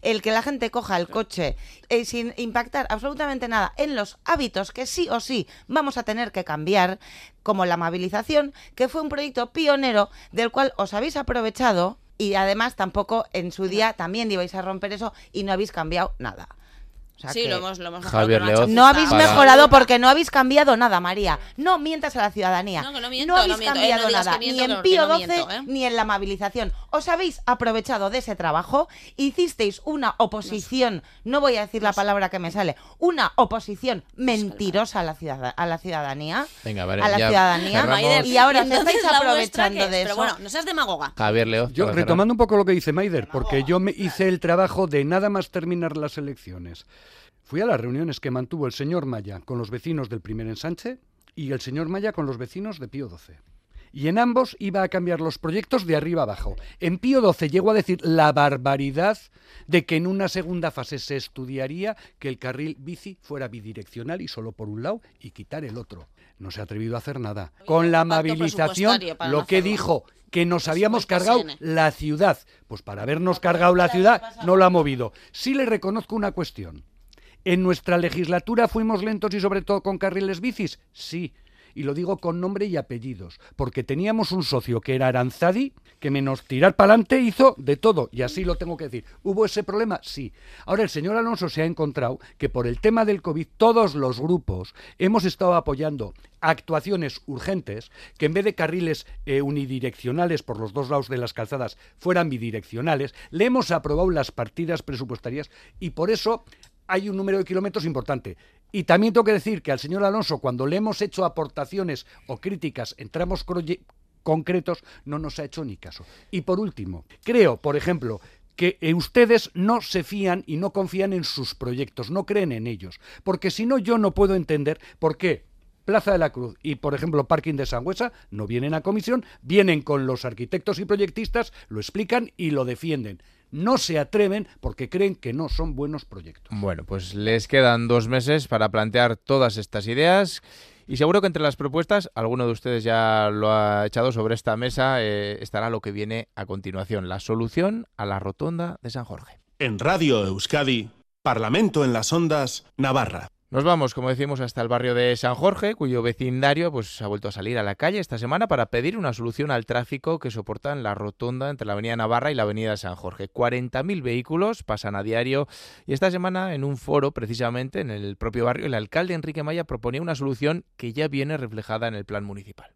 El que la gente coja el coche eh, sin impactar absolutamente nada en los hábitos que sí o sí vamos a tener que cambiar, como la movilización, que fue un proyecto pionero del cual os habéis aprovechado y además tampoco en su día también ibais a romper eso y no habéis cambiado nada sí, lo hemos, lo hemos Javier No habéis mejorado porque no habéis cambiado nada, María. No mientas a la ciudadanía. No, no, habéis eh, cambiado nada, ni en Pío 12 ¿eh? ni en la amabilización. Os habéis aprovechado de ese trabajo, hicisteis una oposición, no voy a decir la palabra que me sale, una oposición mentirosa a la, ciudad, a la ciudadanía. Venga, vale, a la ciudadanía. y ahora se estáis aprovechando de eso. Pero bueno, no seas demagoga. Javier Leo. Yo, retomando un poco lo que dice Maider, porque yo me hice el trabajo de nada más terminar las elecciones. Fui a las reuniones que mantuvo el señor Maya con los vecinos del primer ensanche y el señor Maya con los vecinos de Pío XII. Y en ambos iba a cambiar los proyectos de arriba abajo. En Pío XII llegó a decir la barbaridad de que en una segunda fase se estudiaría que el carril bici fuera bidireccional y solo por un lado y quitar el otro. No se ha atrevido a hacer nada. Con la amabilización, lo que dijo que nos habíamos cargado la ciudad. Pues para habernos cargado la ciudad no lo ha movido. Sí le reconozco una cuestión. ¿En nuestra legislatura fuimos lentos y sobre todo con carriles bicis? Sí. Y lo digo con nombre y apellidos, porque teníamos un socio que era Aranzadi, que menos tirar para adelante hizo de todo, y así lo tengo que decir. ¿Hubo ese problema? Sí. Ahora el señor Alonso se ha encontrado que por el tema del COVID todos los grupos hemos estado apoyando actuaciones urgentes que en vez de carriles eh, unidireccionales por los dos lados de las calzadas fueran bidireccionales, le hemos aprobado las partidas presupuestarias y por eso hay un número de kilómetros importante. Y también tengo que decir que al señor Alonso, cuando le hemos hecho aportaciones o críticas en tramos concretos, no nos ha hecho ni caso. Y por último, creo, por ejemplo, que eh, ustedes no se fían y no confían en sus proyectos, no creen en ellos. Porque si no, yo no puedo entender por qué Plaza de la Cruz y, por ejemplo, Parking de Sangüesa no vienen a comisión, vienen con los arquitectos y proyectistas, lo explican y lo defienden no se atreven porque creen que no son buenos proyectos. Bueno, pues les quedan dos meses para plantear todas estas ideas. Y seguro que entre las propuestas, alguno de ustedes ya lo ha echado sobre esta mesa, eh, estará lo que viene a continuación, la solución a la rotonda de San Jorge. En Radio Euskadi, Parlamento en las Ondas, Navarra. Nos vamos, como decimos, hasta el barrio de San Jorge, cuyo vecindario pues, ha vuelto a salir a la calle esta semana para pedir una solución al tráfico que soportan la rotonda entre la avenida Navarra y la avenida San Jorge. 40.000 vehículos pasan a diario y esta semana en un foro, precisamente en el propio barrio, el alcalde Enrique Maya proponía una solución que ya viene reflejada en el plan municipal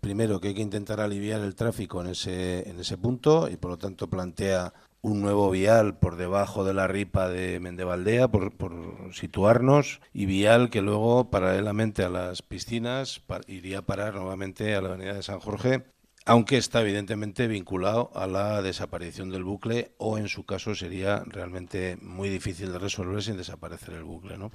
primero que hay que intentar aliviar el tráfico en ese, en ese punto y por lo tanto plantea un nuevo vial por debajo de la ripa de Mendevaldea, por, situarnos, y vial que luego, paralelamente a las piscinas, iría a parar nuevamente a la avenida de San Jorge, aunque está evidentemente vinculado a la desaparición del bucle o en su caso sería realmente muy difícil de resolver sin desaparecer el bucle. ¿no?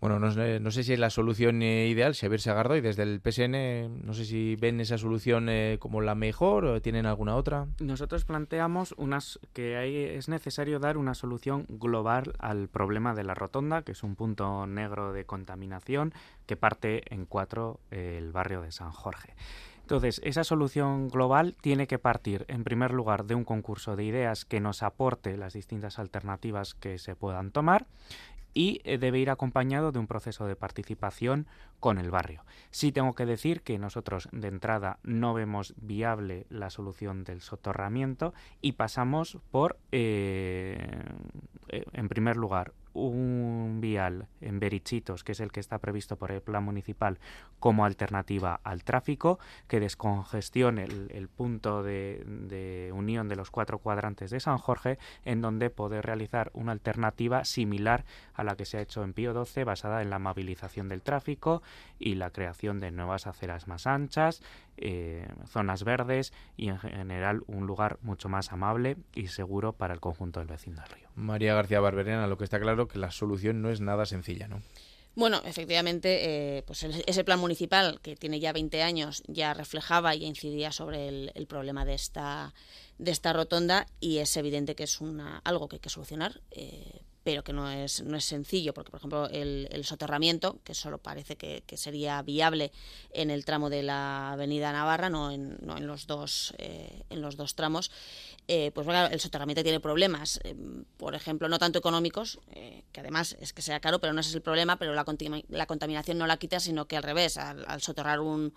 Bueno, no, sé si es la solución eh, ideal, Xavier y desde el PSN, no sé si ven esa solución eh, como la mejor o tienen alguna otra. Nosotros planteamos unas, que es necesario dar una solución global al problema de la rotonda, que es un punto negro de contaminación que parte en cuatro eh, el barrio de San Jorge. Entonces, esa solución global tiene que partir, en primer lugar, de un concurso de ideas que nos aporte las distintas alternativas que se puedan tomar y eh, debe ir acompañado de un proceso de participación con el barrio. Sí tengo que decir que nosotros de entrada no vemos viable la solución del soterramiento y pasamos por, eh, eh, en primer lugar, un vial en Berichitos, que es el que está previsto por el plan municipal como alternativa al tráfico, que descongestione el, punto de, unión de los cuatro cuadrantes de San Jorge, en donde poder realizar una alternativa similar a la que se ha hecho en Pío XII, basada en la mobilización del tráfico y la creación de nuevas aceras más anchas, eh, zonas verdes y en general un lugar mucho más amable y seguro para el conjunto del vecindario. María García Barberena, lo que está claro que la solución no es nada sencilla, ¿no? Bueno, efectivamente, eh, pues ese plan municipal que tiene ya 20 años ya reflejaba y incidía sobre el, problema de esta, de esta rotonda y es evidente que es una, algo que hay que solucionar. Eh, pero que no es, no es sencillo, porque por ejemplo el, soterramiento, que solo parece que, sería viable en el tramo de la avenida Navarra, no en, no en, los, dos, eh, en los dos tramos, eh, pues bueno, el soterramiento tiene problemas, eh, por ejemplo, no tanto económicos, que además es que sea caro, pero no es el problema, pero la, la contaminación no la quita, sino que al revés, al soterrar un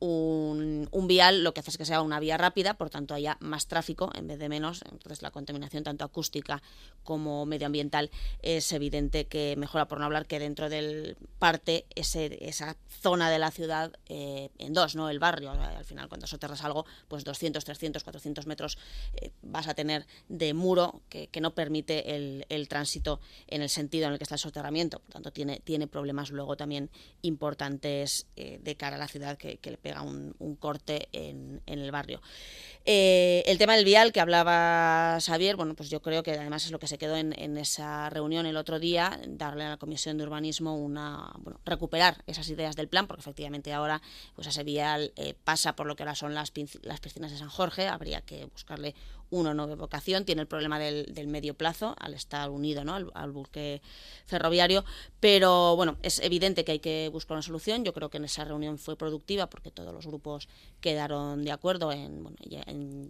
un, vial lo que hace es que sea una vía rápida, por tanto haya más tráfico en vez de menos, entonces la contaminación tanto acústica como medioambiental es evidente que mejora por no hablar que dentro del parte ese, esa zona de la ciudad eh, en dos, ¿no? El barrio, al final cuando soterras algo, pues 200, 300, 400 metros eh, vas a tener de muro que, no permite el, tránsito en el sentido en el que está el soterramiento, por tanto tiene, tiene problemas luego también importantes eh, de cara a la ciudad que, que le pega un, corte en, el barrio. Eh, el tema del vial que hablaba Xavier, bueno, pues yo creo que además es lo que se quedó en, esa reunión el otro día, darle a la Comisión de Urbanismo una, bueno, recuperar esas ideas del plan, porque efectivamente ahora pues ese vial eh, pasa por lo que ahora son las, las piscinas de San Jorge, habría que buscarle uno no ve vocación, tiene el problema del, medio plazo al estar unido ¿no? al, buque ferroviario, pero bueno, es evidente que hay que buscar una solución. Yo creo que en esa reunión fue productiva porque todos los grupos quedaron de acuerdo en,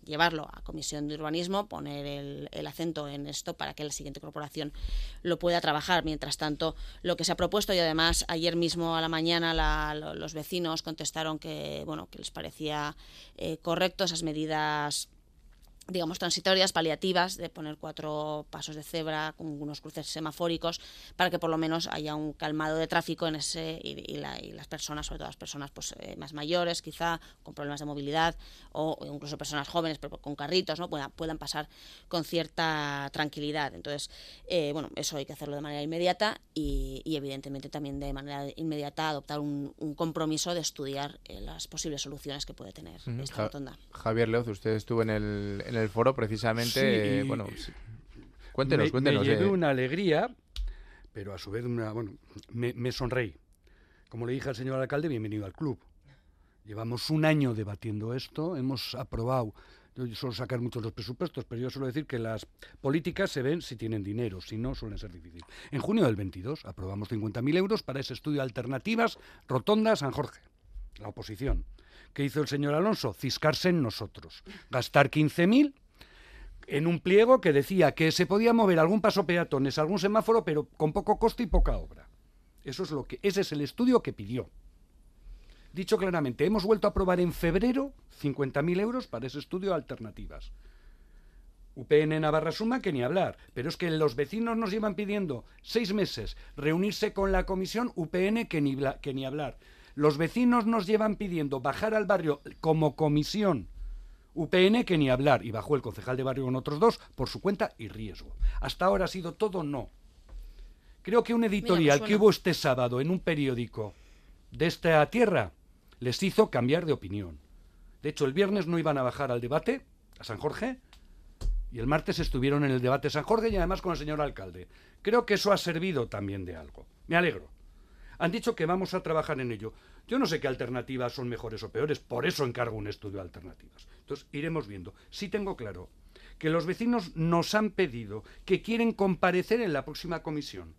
llevarlo a Comisión de Urbanismo, poner el, acento en esto para que la siguiente corporación lo pueda trabajar. Mientras tanto, lo que se ha propuesto y además ayer mismo a la mañana los vecinos contestaron que bueno que les parecía eh, correcto esas medidas digamos, transitorias, paliativas, de poner cuatro pasos de cebra con unos cruces semafóricos para que por lo menos haya un calmado de tráfico en ese y, las personas, sobre todo las personas pues, eh, más mayores, quizá con problemas de movilidad o incluso personas jóvenes pero con carritos, ¿no? puedan, puedan pasar con cierta tranquilidad. Entonces, eh, bueno, eso hay que hacerlo de manera inmediata y, evidentemente también de manera inmediata adoptar un, compromiso de estudiar eh, las posibles soluciones que puede tener esta rotonda. Javier Leoz, usted estuvo en el el foro precisamente, bueno, cuéntenos, cuéntenos. Me llevé eh. una alegría, pero a su vez una, bueno, me, me sonreí. Como le dije al señor alcalde, bienvenido al club. Llevamos un año debatiendo esto, hemos aprobado, yo suelo sacar muchos los presupuestos, pero yo suelo decir que las políticas se ven si tienen dinero, si no suelen ser difíciles. En junio del 22 aprobamos 50.000 euros para ese estudio de alternativas Rotonda San Jorge, la oposición. ¿Qué hizo el señor Alonso? Ciscarse en nosotros. Gastar 15.000 en un pliego que decía que se podía mover algún paso peatones, algún semáforo, pero con poco coste y poca obra. Eso es lo que, ese es el estudio que pidió. Dicho claramente, hemos vuelto a aprobar en febrero 50.000 euros para ese estudio de alternativas. UPN Navarra Suma que ni hablar, pero es que los vecinos nos llevan pidiendo seis meses reunirse con la comisión UPN que ni, que ni hablar. Los vecinos nos llevan pidiendo bajar al barrio como comisión UPN que ni hablar y bajó el concejal de barrio con otros dos por su cuenta y riesgo. Hasta ahora ha sido todo no. Creo que un editorial que hubo este sábado en un periódico de esta tierra les hizo cambiar de opinión. De hecho, el viernes no iban a bajar al debate, a San Jorge, y el martes estuvieron en el debate San Jorge y además con el señor alcalde. Creo que eso ha servido también de algo. Me alegro. Han dicho que vamos a trabajar en ello. Yo no sé qué alternativas son mejores o peores, por eso encargo un estudio de alternativas. Entonces, iremos viendo. Sí tengo claro que los vecinos nos han pedido que quieren comparecer en la próxima comisión.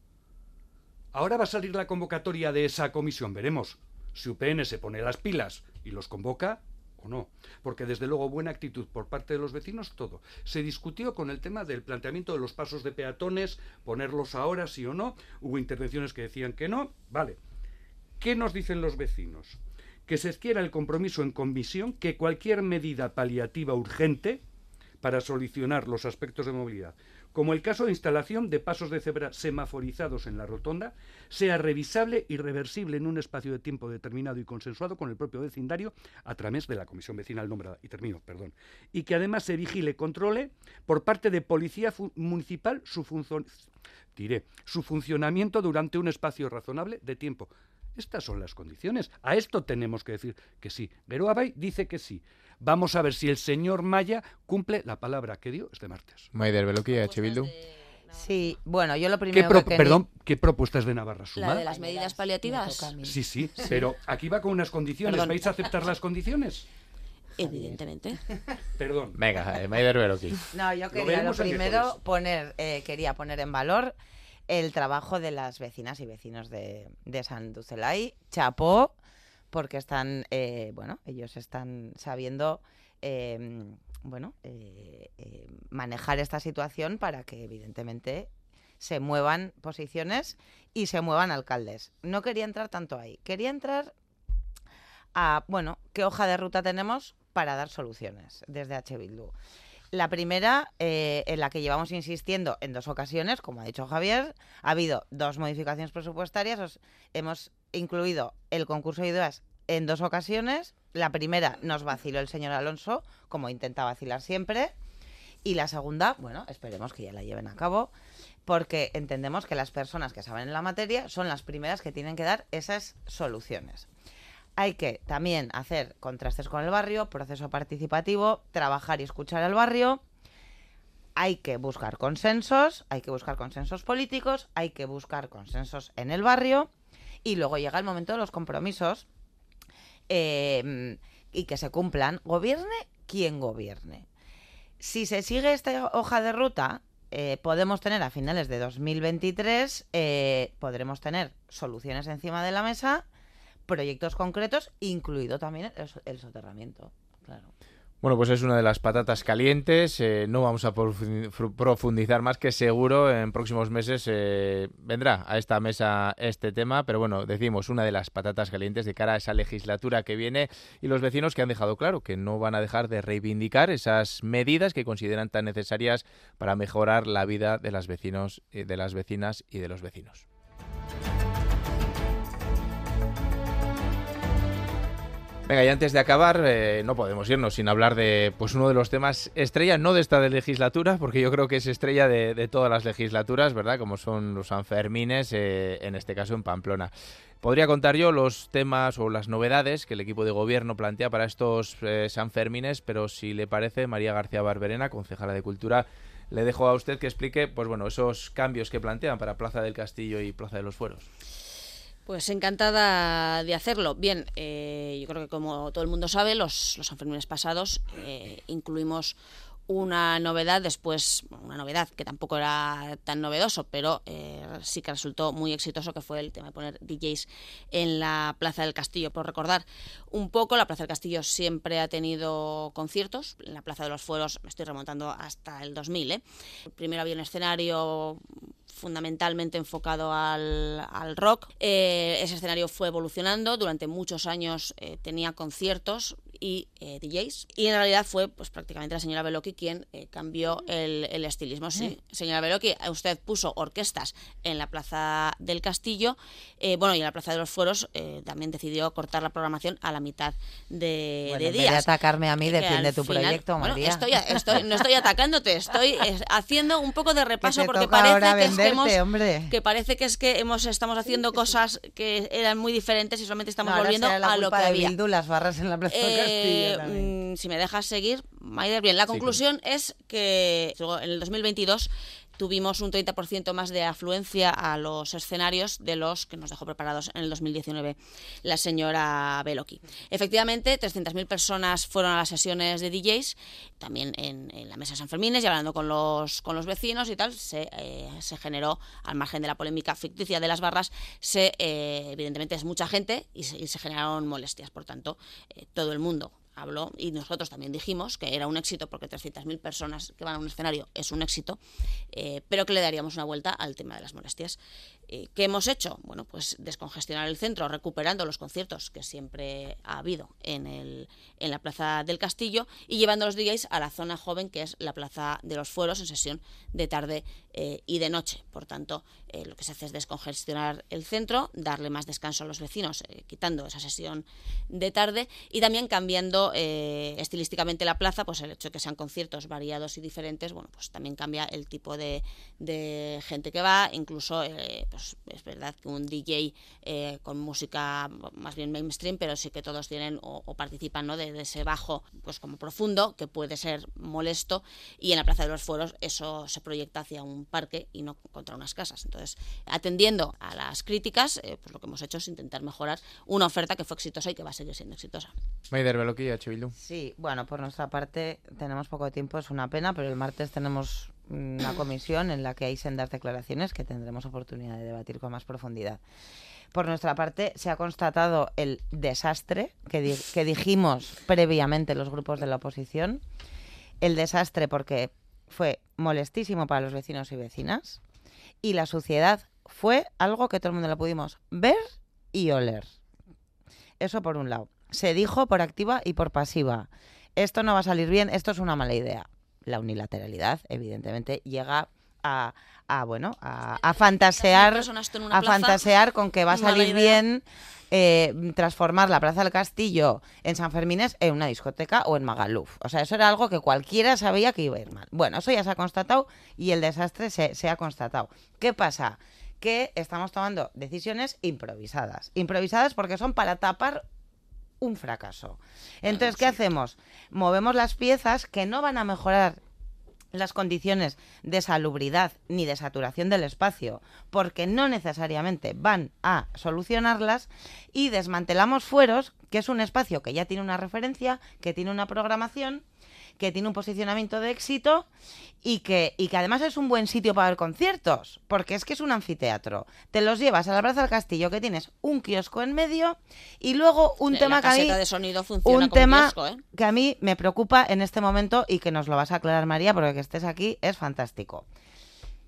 Ahora va a salir la convocatoria de esa comisión, veremos si UPN se pone las pilas y los convoca o no. Porque desde luego buena actitud por parte de los vecinos, todo. Se discutió con el tema del planteamiento de los pasos de peatones, ponerlos ahora sí o no. Hubo intervenciones que decían que no. Vale. ¿Qué nos dicen los vecinos? Que se adquiera el compromiso en comisión que cualquier medida paliativa urgente para solucionar los aspectos de movilidad como el caso de instalación de pasos de cebra semaforizados en la rotonda, sea revisable y reversible en un espacio de tiempo determinado y consensuado con el propio vecindario a través de la comisión vecinal nombrada, y termino, perdón, y que además se vigile, controle por parte de policía municipal su diré, su funcionamiento durante un espacio razonable de tiempo. Estas son las condiciones. A esto tenemos que decir que sí. Abay dice que sí. Vamos a ver si el señor Maya cumple la palabra que dio este martes. Maider Beloki, H. Bildu. Sí, bueno, yo lo primero que Perdón, ¿qué propuestas de Navarra Suma? ¿La de las medidas paliativas? Sí, sí, pero aquí va con unas condiciones. ¿Vais a aceptar las condiciones? Evidentemente. Perdón. Venga, eh, Maider Beloki. No, yo quería lo, primero poner, eh, quería poner en valor el trabajo de las vecinas y vecinos de, de San Ducelay. Chapó porque están, eh, bueno, ellos están sabiendo, em, bueno, eh, eh, manejar esta situación para que evidentemente se muevan posiciones y se muevan alcaldes. No quería entrar tanto ahí, quería entrar a, bueno, qué hoja de ruta tenemos para dar soluciones desde H. Bildu. La primera, en la que llevamos insistiendo en dos ocasiones, como ha dicho Javier, ha habido dos modificaciones presupuestarias. hemos incluido el concurso de ideas en dos ocasiones. La primera nos vaciló el señor Alonso, como intenta vacilar siempre. Y la segunda, bueno, esperemos que ya la lleven a cabo, porque entendemos que las personas que saben en la materia son las primeras que tienen que dar esas soluciones. Hay que también hacer contrastes con el barrio, proceso participativo, trabajar y escuchar al barrio. Hay que buscar consensos, hay que buscar consensos políticos, hay que buscar consensos en el barrio y luego llega el momento de los compromisos em, y que se cumplan, gobierne quien gobierne. Si se sigue esta hoja de ruta, eh, podemos tener a finales de 2023, eh, podremos tener soluciones encima de la mesa, proyectos concretos, incluido también el, soterramiento. Claro. Bueno, pues es una de las patatas calientes. Eh, no vamos a profundizar más que seguro en próximos meses eh, vendrá a esta mesa este tema. Pero bueno, decimos una de las patatas calientes de cara a esa legislatura que viene y los vecinos que han dejado claro que no van a dejar de reivindicar esas medidas que consideran tan necesarias para mejorar la vida de las vecinos, eh, de las vecinas y de los vecinos. Venga, y antes de acabar, eh, no podemos irnos sin hablar de pues uno de los temas estrella, no de esta legislatura, porque yo creo que es estrella de, todas las legislaturas, ¿verdad? Como son los Sanfermines, eh, en este caso en Pamplona. Podría contar yo los temas o las novedades que el equipo de gobierno plantea para estos eh, Sanfermines, pero si le parece, María García Barberena, concejala de Cultura, le dejo a usted que explique, pues bueno, esos cambios que plantean para Plaza del Castillo y Plaza de los Fueros. Pues encantada de hacerlo. Bien, eh, yo creo que como todo el mundo sabe, los, los pasados eh, incluimos una novedad después, una novedad que tampoco era tan novedoso, pero eh, sí que resultó muy exitoso, que fue el tema de poner DJs en la Plaza del Castillo. Por recordar un poco, la Plaza del Castillo siempre ha tenido conciertos, en la Plaza de los Fueros me estoy remontando hasta el 2000. Primero había un escenario fundamentalmente enfocado al, al rock. Eh, ese escenario fue evolucionando, durante muchos años eh, tenía conciertos y eh, DJs. Y en realidad fue pues prácticamente la señora Beloki quien eh, cambió el, el estilismo. Sí, señora Beloki, usted puso orquestas en la Plaza del Castillo, eh, bueno, y en la Plaza de los Fueros eh, también decidió cortar la programación a la mitad de, Bueno, de días. de atacarme a mí, defiende tu final- proyecto, bueno, María. estoy, estoy- no estoy atacándote, estoy eh, haciendo un poco de repaso porque parece que que hemos, hombre. que parece que es que hemos estamos haciendo cosas que eran muy diferentes y solamente estamos No, volviendo a lo que de había. Bildu, las barras en la Plaza Eh, Castillo mm, si me dejas seguir, Maider, bien. La conclusión es que en el 2022 tuvimos un 30% más de afluencia a los escenarios de los que nos dejó preparados en el 2019 la señora Beloki. Efectivamente, 300.000 personas fueron a las sesiones de DJs, también en, la mesa de San Fermines y hablando con los, con los vecinos y tal, se, eh, generó, al margen de la polémica ficticia de las barras, se, eh, evidentemente es mucha gente y se, y se generaron molestias. Por tanto, eh, todo el mundo habló y nosotros también dijimos que era un éxito porque 300.000 personas que van a un escenario es un éxito, eh, pero que le daríamos una vuelta al tema de las molestias. Eh, ¿Qué hemos hecho? Bueno, pues descongestionar el centro, recuperando los conciertos que siempre ha habido en, el, en la Plaza del Castillo y llevando los DJs a la zona joven que es la Plaza de los Fueros en sesión de tarde eh, y de noche. Por tanto, eh, lo que se hace es descongestionar el centro, darle más descanso a los vecinos, quitando esa sesión de tarde y también cambiando estilísticamente la plaza, pues el hecho de que sean conciertos variados y diferentes, bueno, pues también cambia el tipo de, de gente que va, incluso eh, pues es verdad que un DJ eh, con música más bien mainstream, pero sí que todos tienen o, o participan ¿no? de, de ese bajo pues como profundo, que puede ser molesto, y en la Plaza de los Fueros eso se proyecta hacia un parque y no contra unas casas. Entonces, atendiendo a las críticas, eh, pues lo que hemos hecho es intentar mejorar una oferta que fue exitosa y que va a seguir siendo exitosa. Maider H. Bildu. Sí, bueno, por nuestra parte tenemos poco tiempo, es una pena, pero el martes tenemos una comisión en la que hay sendas declaraciones que tendremos oportunidad de debatir con más profundidad. Por nuestra parte, se ha constatado el desastre que, di- que dijimos previamente los grupos de la oposición. El desastre porque fue molestísimo para los vecinos y vecinas. Y la suciedad fue algo que todo el mundo lo pudimos ver y oler. Eso por un lado. Se dijo por activa y por pasiva. Esto no va a salir bien, esto es una mala idea. La unilateralidad, evidentemente, llega a, a, bueno, a, a fantasear, a fantasear con que va a salir bien eh, transformar la Plaza del Castillo en San Fermines en una discoteca o en Magaluf. O sea, eso era algo que cualquiera sabía que iba a ir mal. Bueno, eso ya se ha constatado y el desastre se, se ha constatado. ¿Qué pasa? Que estamos tomando decisiones improvisadas. Improvisadas porque son para tapar un fracaso. Entonces, ¿qué hacemos? Movemos las piezas que no van a mejorar las condiciones de salubridad ni de saturación del espacio, porque no necesariamente van a solucionarlas, y desmantelamos fueros, que es un espacio que ya tiene una referencia, que tiene una programación, que tiene un posicionamiento de éxito y que, y que además es un buen sitio para ver conciertos, porque es que es un anfiteatro. Te los llevas a la Plaza del Castillo, que tienes un kiosco en medio, y luego un La tema que a mí- caseta de sonido funciona un como tema kiosco, ¿eh? que a mí me preocupa en este momento y que nos lo vas a aclarar María porque que estés aquí es fantástico.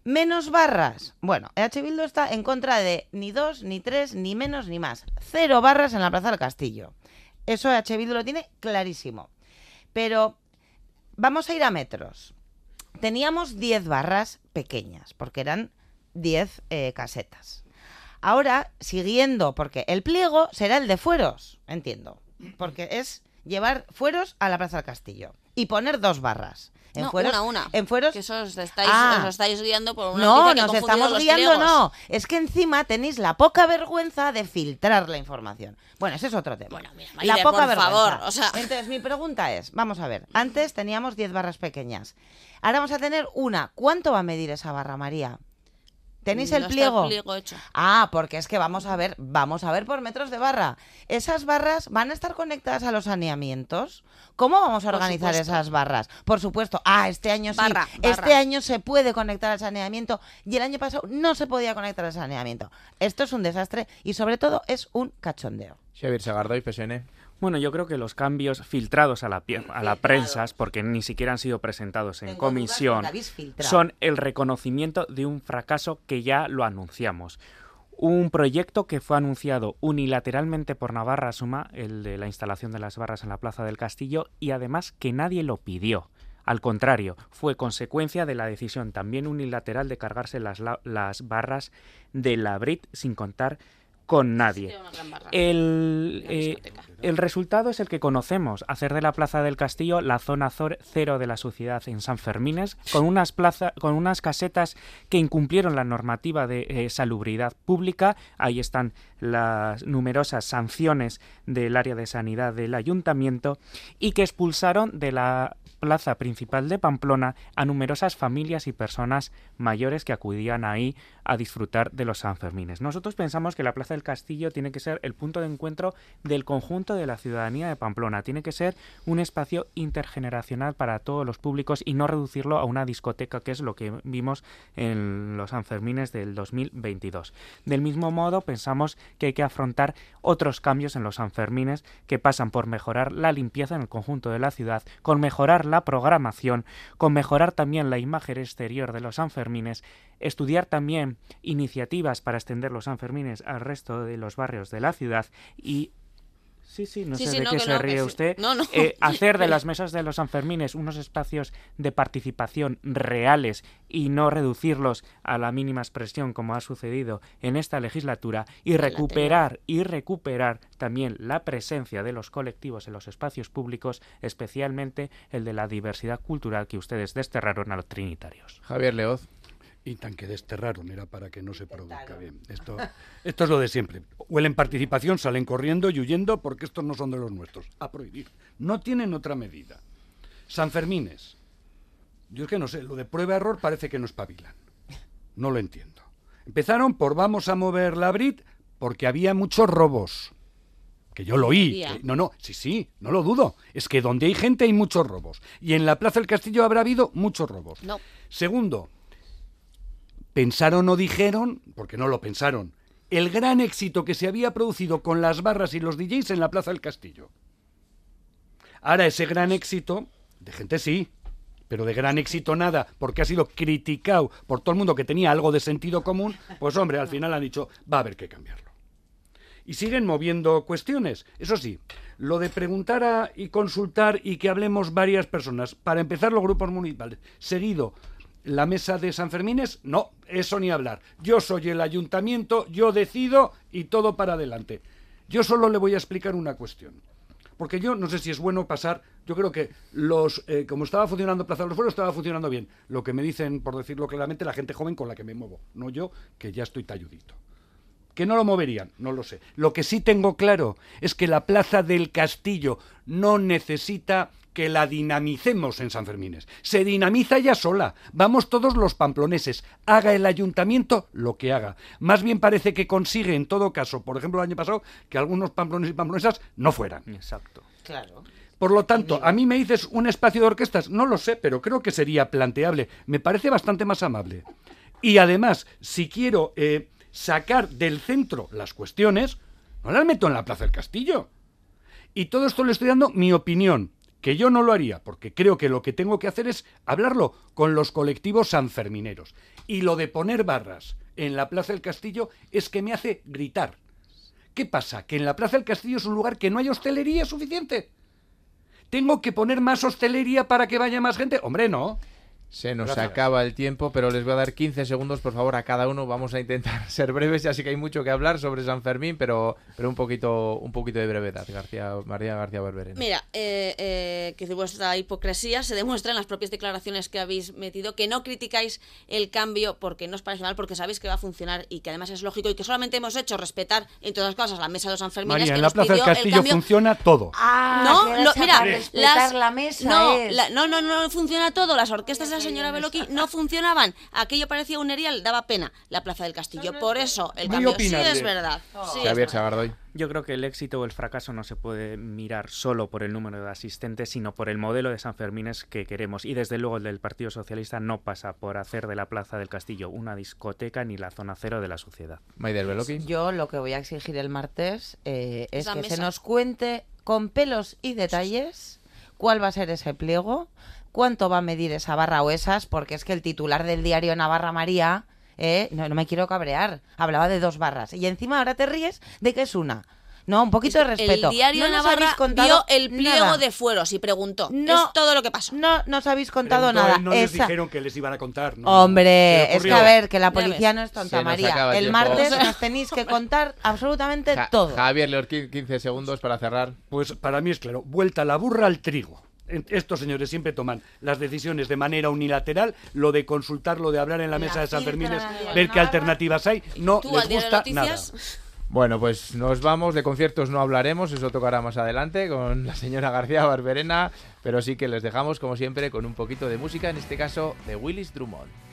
Menos barras. Bueno, EH Bildu está en contra de ni dos, ni tres, ni menos, ni más. Cero barras en la Plaza del Castillo. Eso EH Bildu lo tiene clarísimo. Pero vamos a ir a metros. Teníamos 10 barras pequeñas, porque eran 10 eh, casetas. Ahora, siguiendo, porque el pliego será el de fueros, entiendo. Porque es llevar fueros a la Plaza del Castillo y poner dos barras. En No, fueros, una, una. En fueros. Que eso os estáis, Ah. os estáis guiando por una No, que nos estamos guiando, no. Es que encima tenéis la poca vergüenza de filtrar la información. Bueno, ese es otro tema. Bueno, mira, la poca por vergüenza. favor, o sea- Entonces, mi pregunta es, vamos a ver, antes teníamos 10 barras pequeñas. Ahora vamos a tener una. ¿Cuánto va a medir esa barra, María? ¿Tenéis No el está pliego? pliego hecho. Ah, porque es que vamos a ver, vamos a ver por metros de barra. ¿Esas barras van a estar conectadas a los saneamientos? ¿Cómo vamos a organizar esas barras? Por supuesto. Ah, este año sí. Barra, Este barra. año se puede conectar al saneamiento y el año pasado no se podía conectar al saneamiento. Esto es un desastre y sobre todo es un cachondeo. Xavier Sagardoy, PSN. Bueno, yo creo que los cambios filtrados a la, a la prensa, porque ni siquiera han sido presentados en comisión, son el reconocimiento de un fracaso que ya lo anunciamos. Un proyecto que fue anunciado unilateralmente por Navarra Suma, el de la instalación de las barras en la Plaza del Castillo, y además que nadie lo pidió. Al contrario, fue consecuencia de la decisión también unilateral de cargarse las, las barras de la Brit sin contar con nadie. El, eh, el, resultado es el que conocemos, hacer de la Plaza del Castillo la zona cero de la sociedad en San Fermines, con unas, plaza, con unas casetas que incumplieron la normativa de eh, salubridad pública, ahí están las numerosas sanciones del área de sanidad del ayuntamiento, y que expulsaron de la plaza principal de Pamplona a numerosas familias y personas mayores que acudían ahí a disfrutar de los Sanfermines. Nosotros pensamos que la Plaza del Castillo tiene que ser el punto de encuentro del conjunto de la ciudadanía de Pamplona, tiene que ser un espacio intergeneracional para todos los públicos y no reducirlo a una discoteca, que es lo que vimos en los Sanfermines del 2022. Del mismo modo, pensamos que hay que afrontar otros cambios en los Sanfermines que pasan por mejorar la limpieza en el conjunto de la ciudad, con mejorar la programación, con mejorar también la imagen exterior de los Sanfermines, estudiar también iniciativas para extender los Sanfermines al resto de los barrios de la ciudad y Sí, sí, no sé de qué se ríe usted. Eh, hacer de las mesas de los Sanfermines unos espacios de participación reales y no reducirlos a la mínima expresión como ha sucedido en esta legislatura y recuperar y recuperar también la presencia de los colectivos en los espacios públicos, especialmente el de la diversidad cultural que ustedes desterraron a los trinitarios. Javier Leoz y tan que desterraron, era para que no se produzca bien. Esto, esto es lo de siempre. Huelen participación, salen corriendo y huyendo porque estos no son de los nuestros. A prohibir. No tienen otra medida. San Fermines. Yo es que no sé, lo de prueba-error parece que no espabilan. No lo entiendo. Empezaron por vamos a mover la Brit porque había muchos robos. Que yo lo oí. no, no, sí, sí, no lo dudo. Es que donde hay gente hay muchos robos. Y en la Plaza del Castillo habrá habido muchos robos. No. Segundo, pensaron o dijeron, porque no lo pensaron, el gran éxito que se había producido con las barras y los DJs en la Plaza del Castillo. Ahora ese gran éxito, de gente sí, pero de gran éxito nada, porque ha sido criticado por todo el mundo que tenía algo de sentido común, pues hombre, al final han dicho, va a haber que cambiarlo. Y siguen moviendo cuestiones. Eso sí, lo de preguntar y consultar y que hablemos varias personas, para empezar los grupos municipales, seguido la mesa de San Fermines, no, eso ni hablar. Yo soy el ayuntamiento, yo decido y todo para adelante. Yo solo le voy a explicar una cuestión. Porque yo no sé si es bueno pasar, yo creo que los, eh, como estaba funcionando Plaza de los Fueros, estaba funcionando bien. Lo que me dicen, por decirlo claramente, la gente joven con la que me muevo, no yo, que ya estoy talludito. ¿Que no lo moverían? No lo sé. Lo que sí tengo claro es que la Plaza del Castillo no necesita que la dinamicemos en San Fermines. Se dinamiza ya sola. Vamos todos los pamploneses. Haga el ayuntamiento lo que haga. Más bien parece que consigue, en todo caso, por ejemplo, el año pasado, que algunos pamploneses y pamplonesas no fueran. Exacto. Claro. Por lo tanto, a mí me dices un espacio de orquestas, no lo sé, pero creo que sería planteable. Me parece bastante más amable. Y además, si quiero eh, sacar del centro las cuestiones, no las meto en la Plaza del Castillo. Y todo esto le estoy dando mi opinión que yo no lo haría, porque creo que lo que tengo que hacer es hablarlo con los colectivos sanfermineros. Y lo de poner barras en la Plaza del Castillo es que me hace gritar. ¿Qué pasa? Que en la Plaza del Castillo es un lugar que no hay hostelería suficiente. ¿Tengo que poner más hostelería para que vaya más gente? Hombre, no. Se nos acaba el tiempo, pero les voy a dar 15 segundos, por favor, a cada uno. Vamos a intentar ser breves, ya sé que hay mucho que hablar sobre San Fermín, pero, pero un poquito un poquito de brevedad, García, María García Barberena. Mira, eh, eh, que vuestra hipocresía se demuestra en las propias declaraciones que habéis metido, que no criticáis el cambio porque no os parece mal, porque sabéis que va a funcionar y que además es lógico y que solamente hemos hecho respetar, en todas las cosas, la mesa de San Fermín. María, en la Plaza del Castillo funciona todo. Ah, no, mira, la mesa no, no, no, funciona todo. Las orquestas la señora Beloki no funcionaban. Aquello parecía un erial, daba pena. La Plaza del Castillo. Por eso, el Muy cambio sí es verdad. Sí es Javier. Yo creo que el éxito o el fracaso no se puede mirar solo por el número de asistentes, sino por el modelo de San Fermines que queremos. Y desde luego el del Partido Socialista no pasa por hacer de la Plaza del Castillo una discoteca ni la zona cero de la sociedad. Maider Beloki. Yo lo que voy a exigir el martes eh, es Esa que se nos cuente con pelos y detalles cuál va a ser ese pliego, cuánto va a medir esa barra o esas, porque es que el titular del diario Navarra María, eh, no, no me quiero cabrear, hablaba de dos barras y encima ahora te ríes de que es una. No, un poquito de respeto. El diario no Navarra vio el pliego nada. de fueros y preguntó. No. es todo lo que pasó. No nos habéis contado Preguntó nada. no les dijeron que les iban a contar. ¿no? Hombre, es que a ver, que la policía no es tonta, María. el martes nos tenéis que contar absolutamente Ja- todo. Javier Leorquín, 15 segundos para cerrar. Pues para mí es claro, vuelta la burra al trigo. Estos señores siempre toman las decisiones de manera unilateral, lo de consultar, lo de hablar en la La mesa de San Fermín, ver qué alternativas hay, no ¿Tú les gusta nada. Bueno, pues nos vamos. De conciertos no hablaremos, eso tocará más adelante con la señora García Barberena, pero sí que les dejamos, como siempre, con un poquito de música, en este caso de Willis Drummond.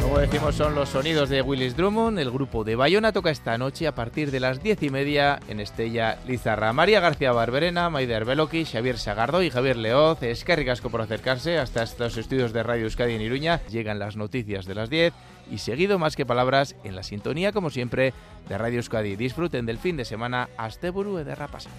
Como decimos, son los sonidos de Willis Drummond. El grupo de Bayona toca esta noche a partir de las diez y media en Estella Lizarra. María García Barberena, Maider Beloki, Xavier Sagardo y Javier Leoz. Es que ricasco por acercarse hasta estos estudios de Radio Euskadi en Iruña. Llegan las noticias de las 10 y seguido más que palabras en la sintonía, como siempre, de Radio Euskadi. Disfruten del fin de semana. Asteburu de Rapasa.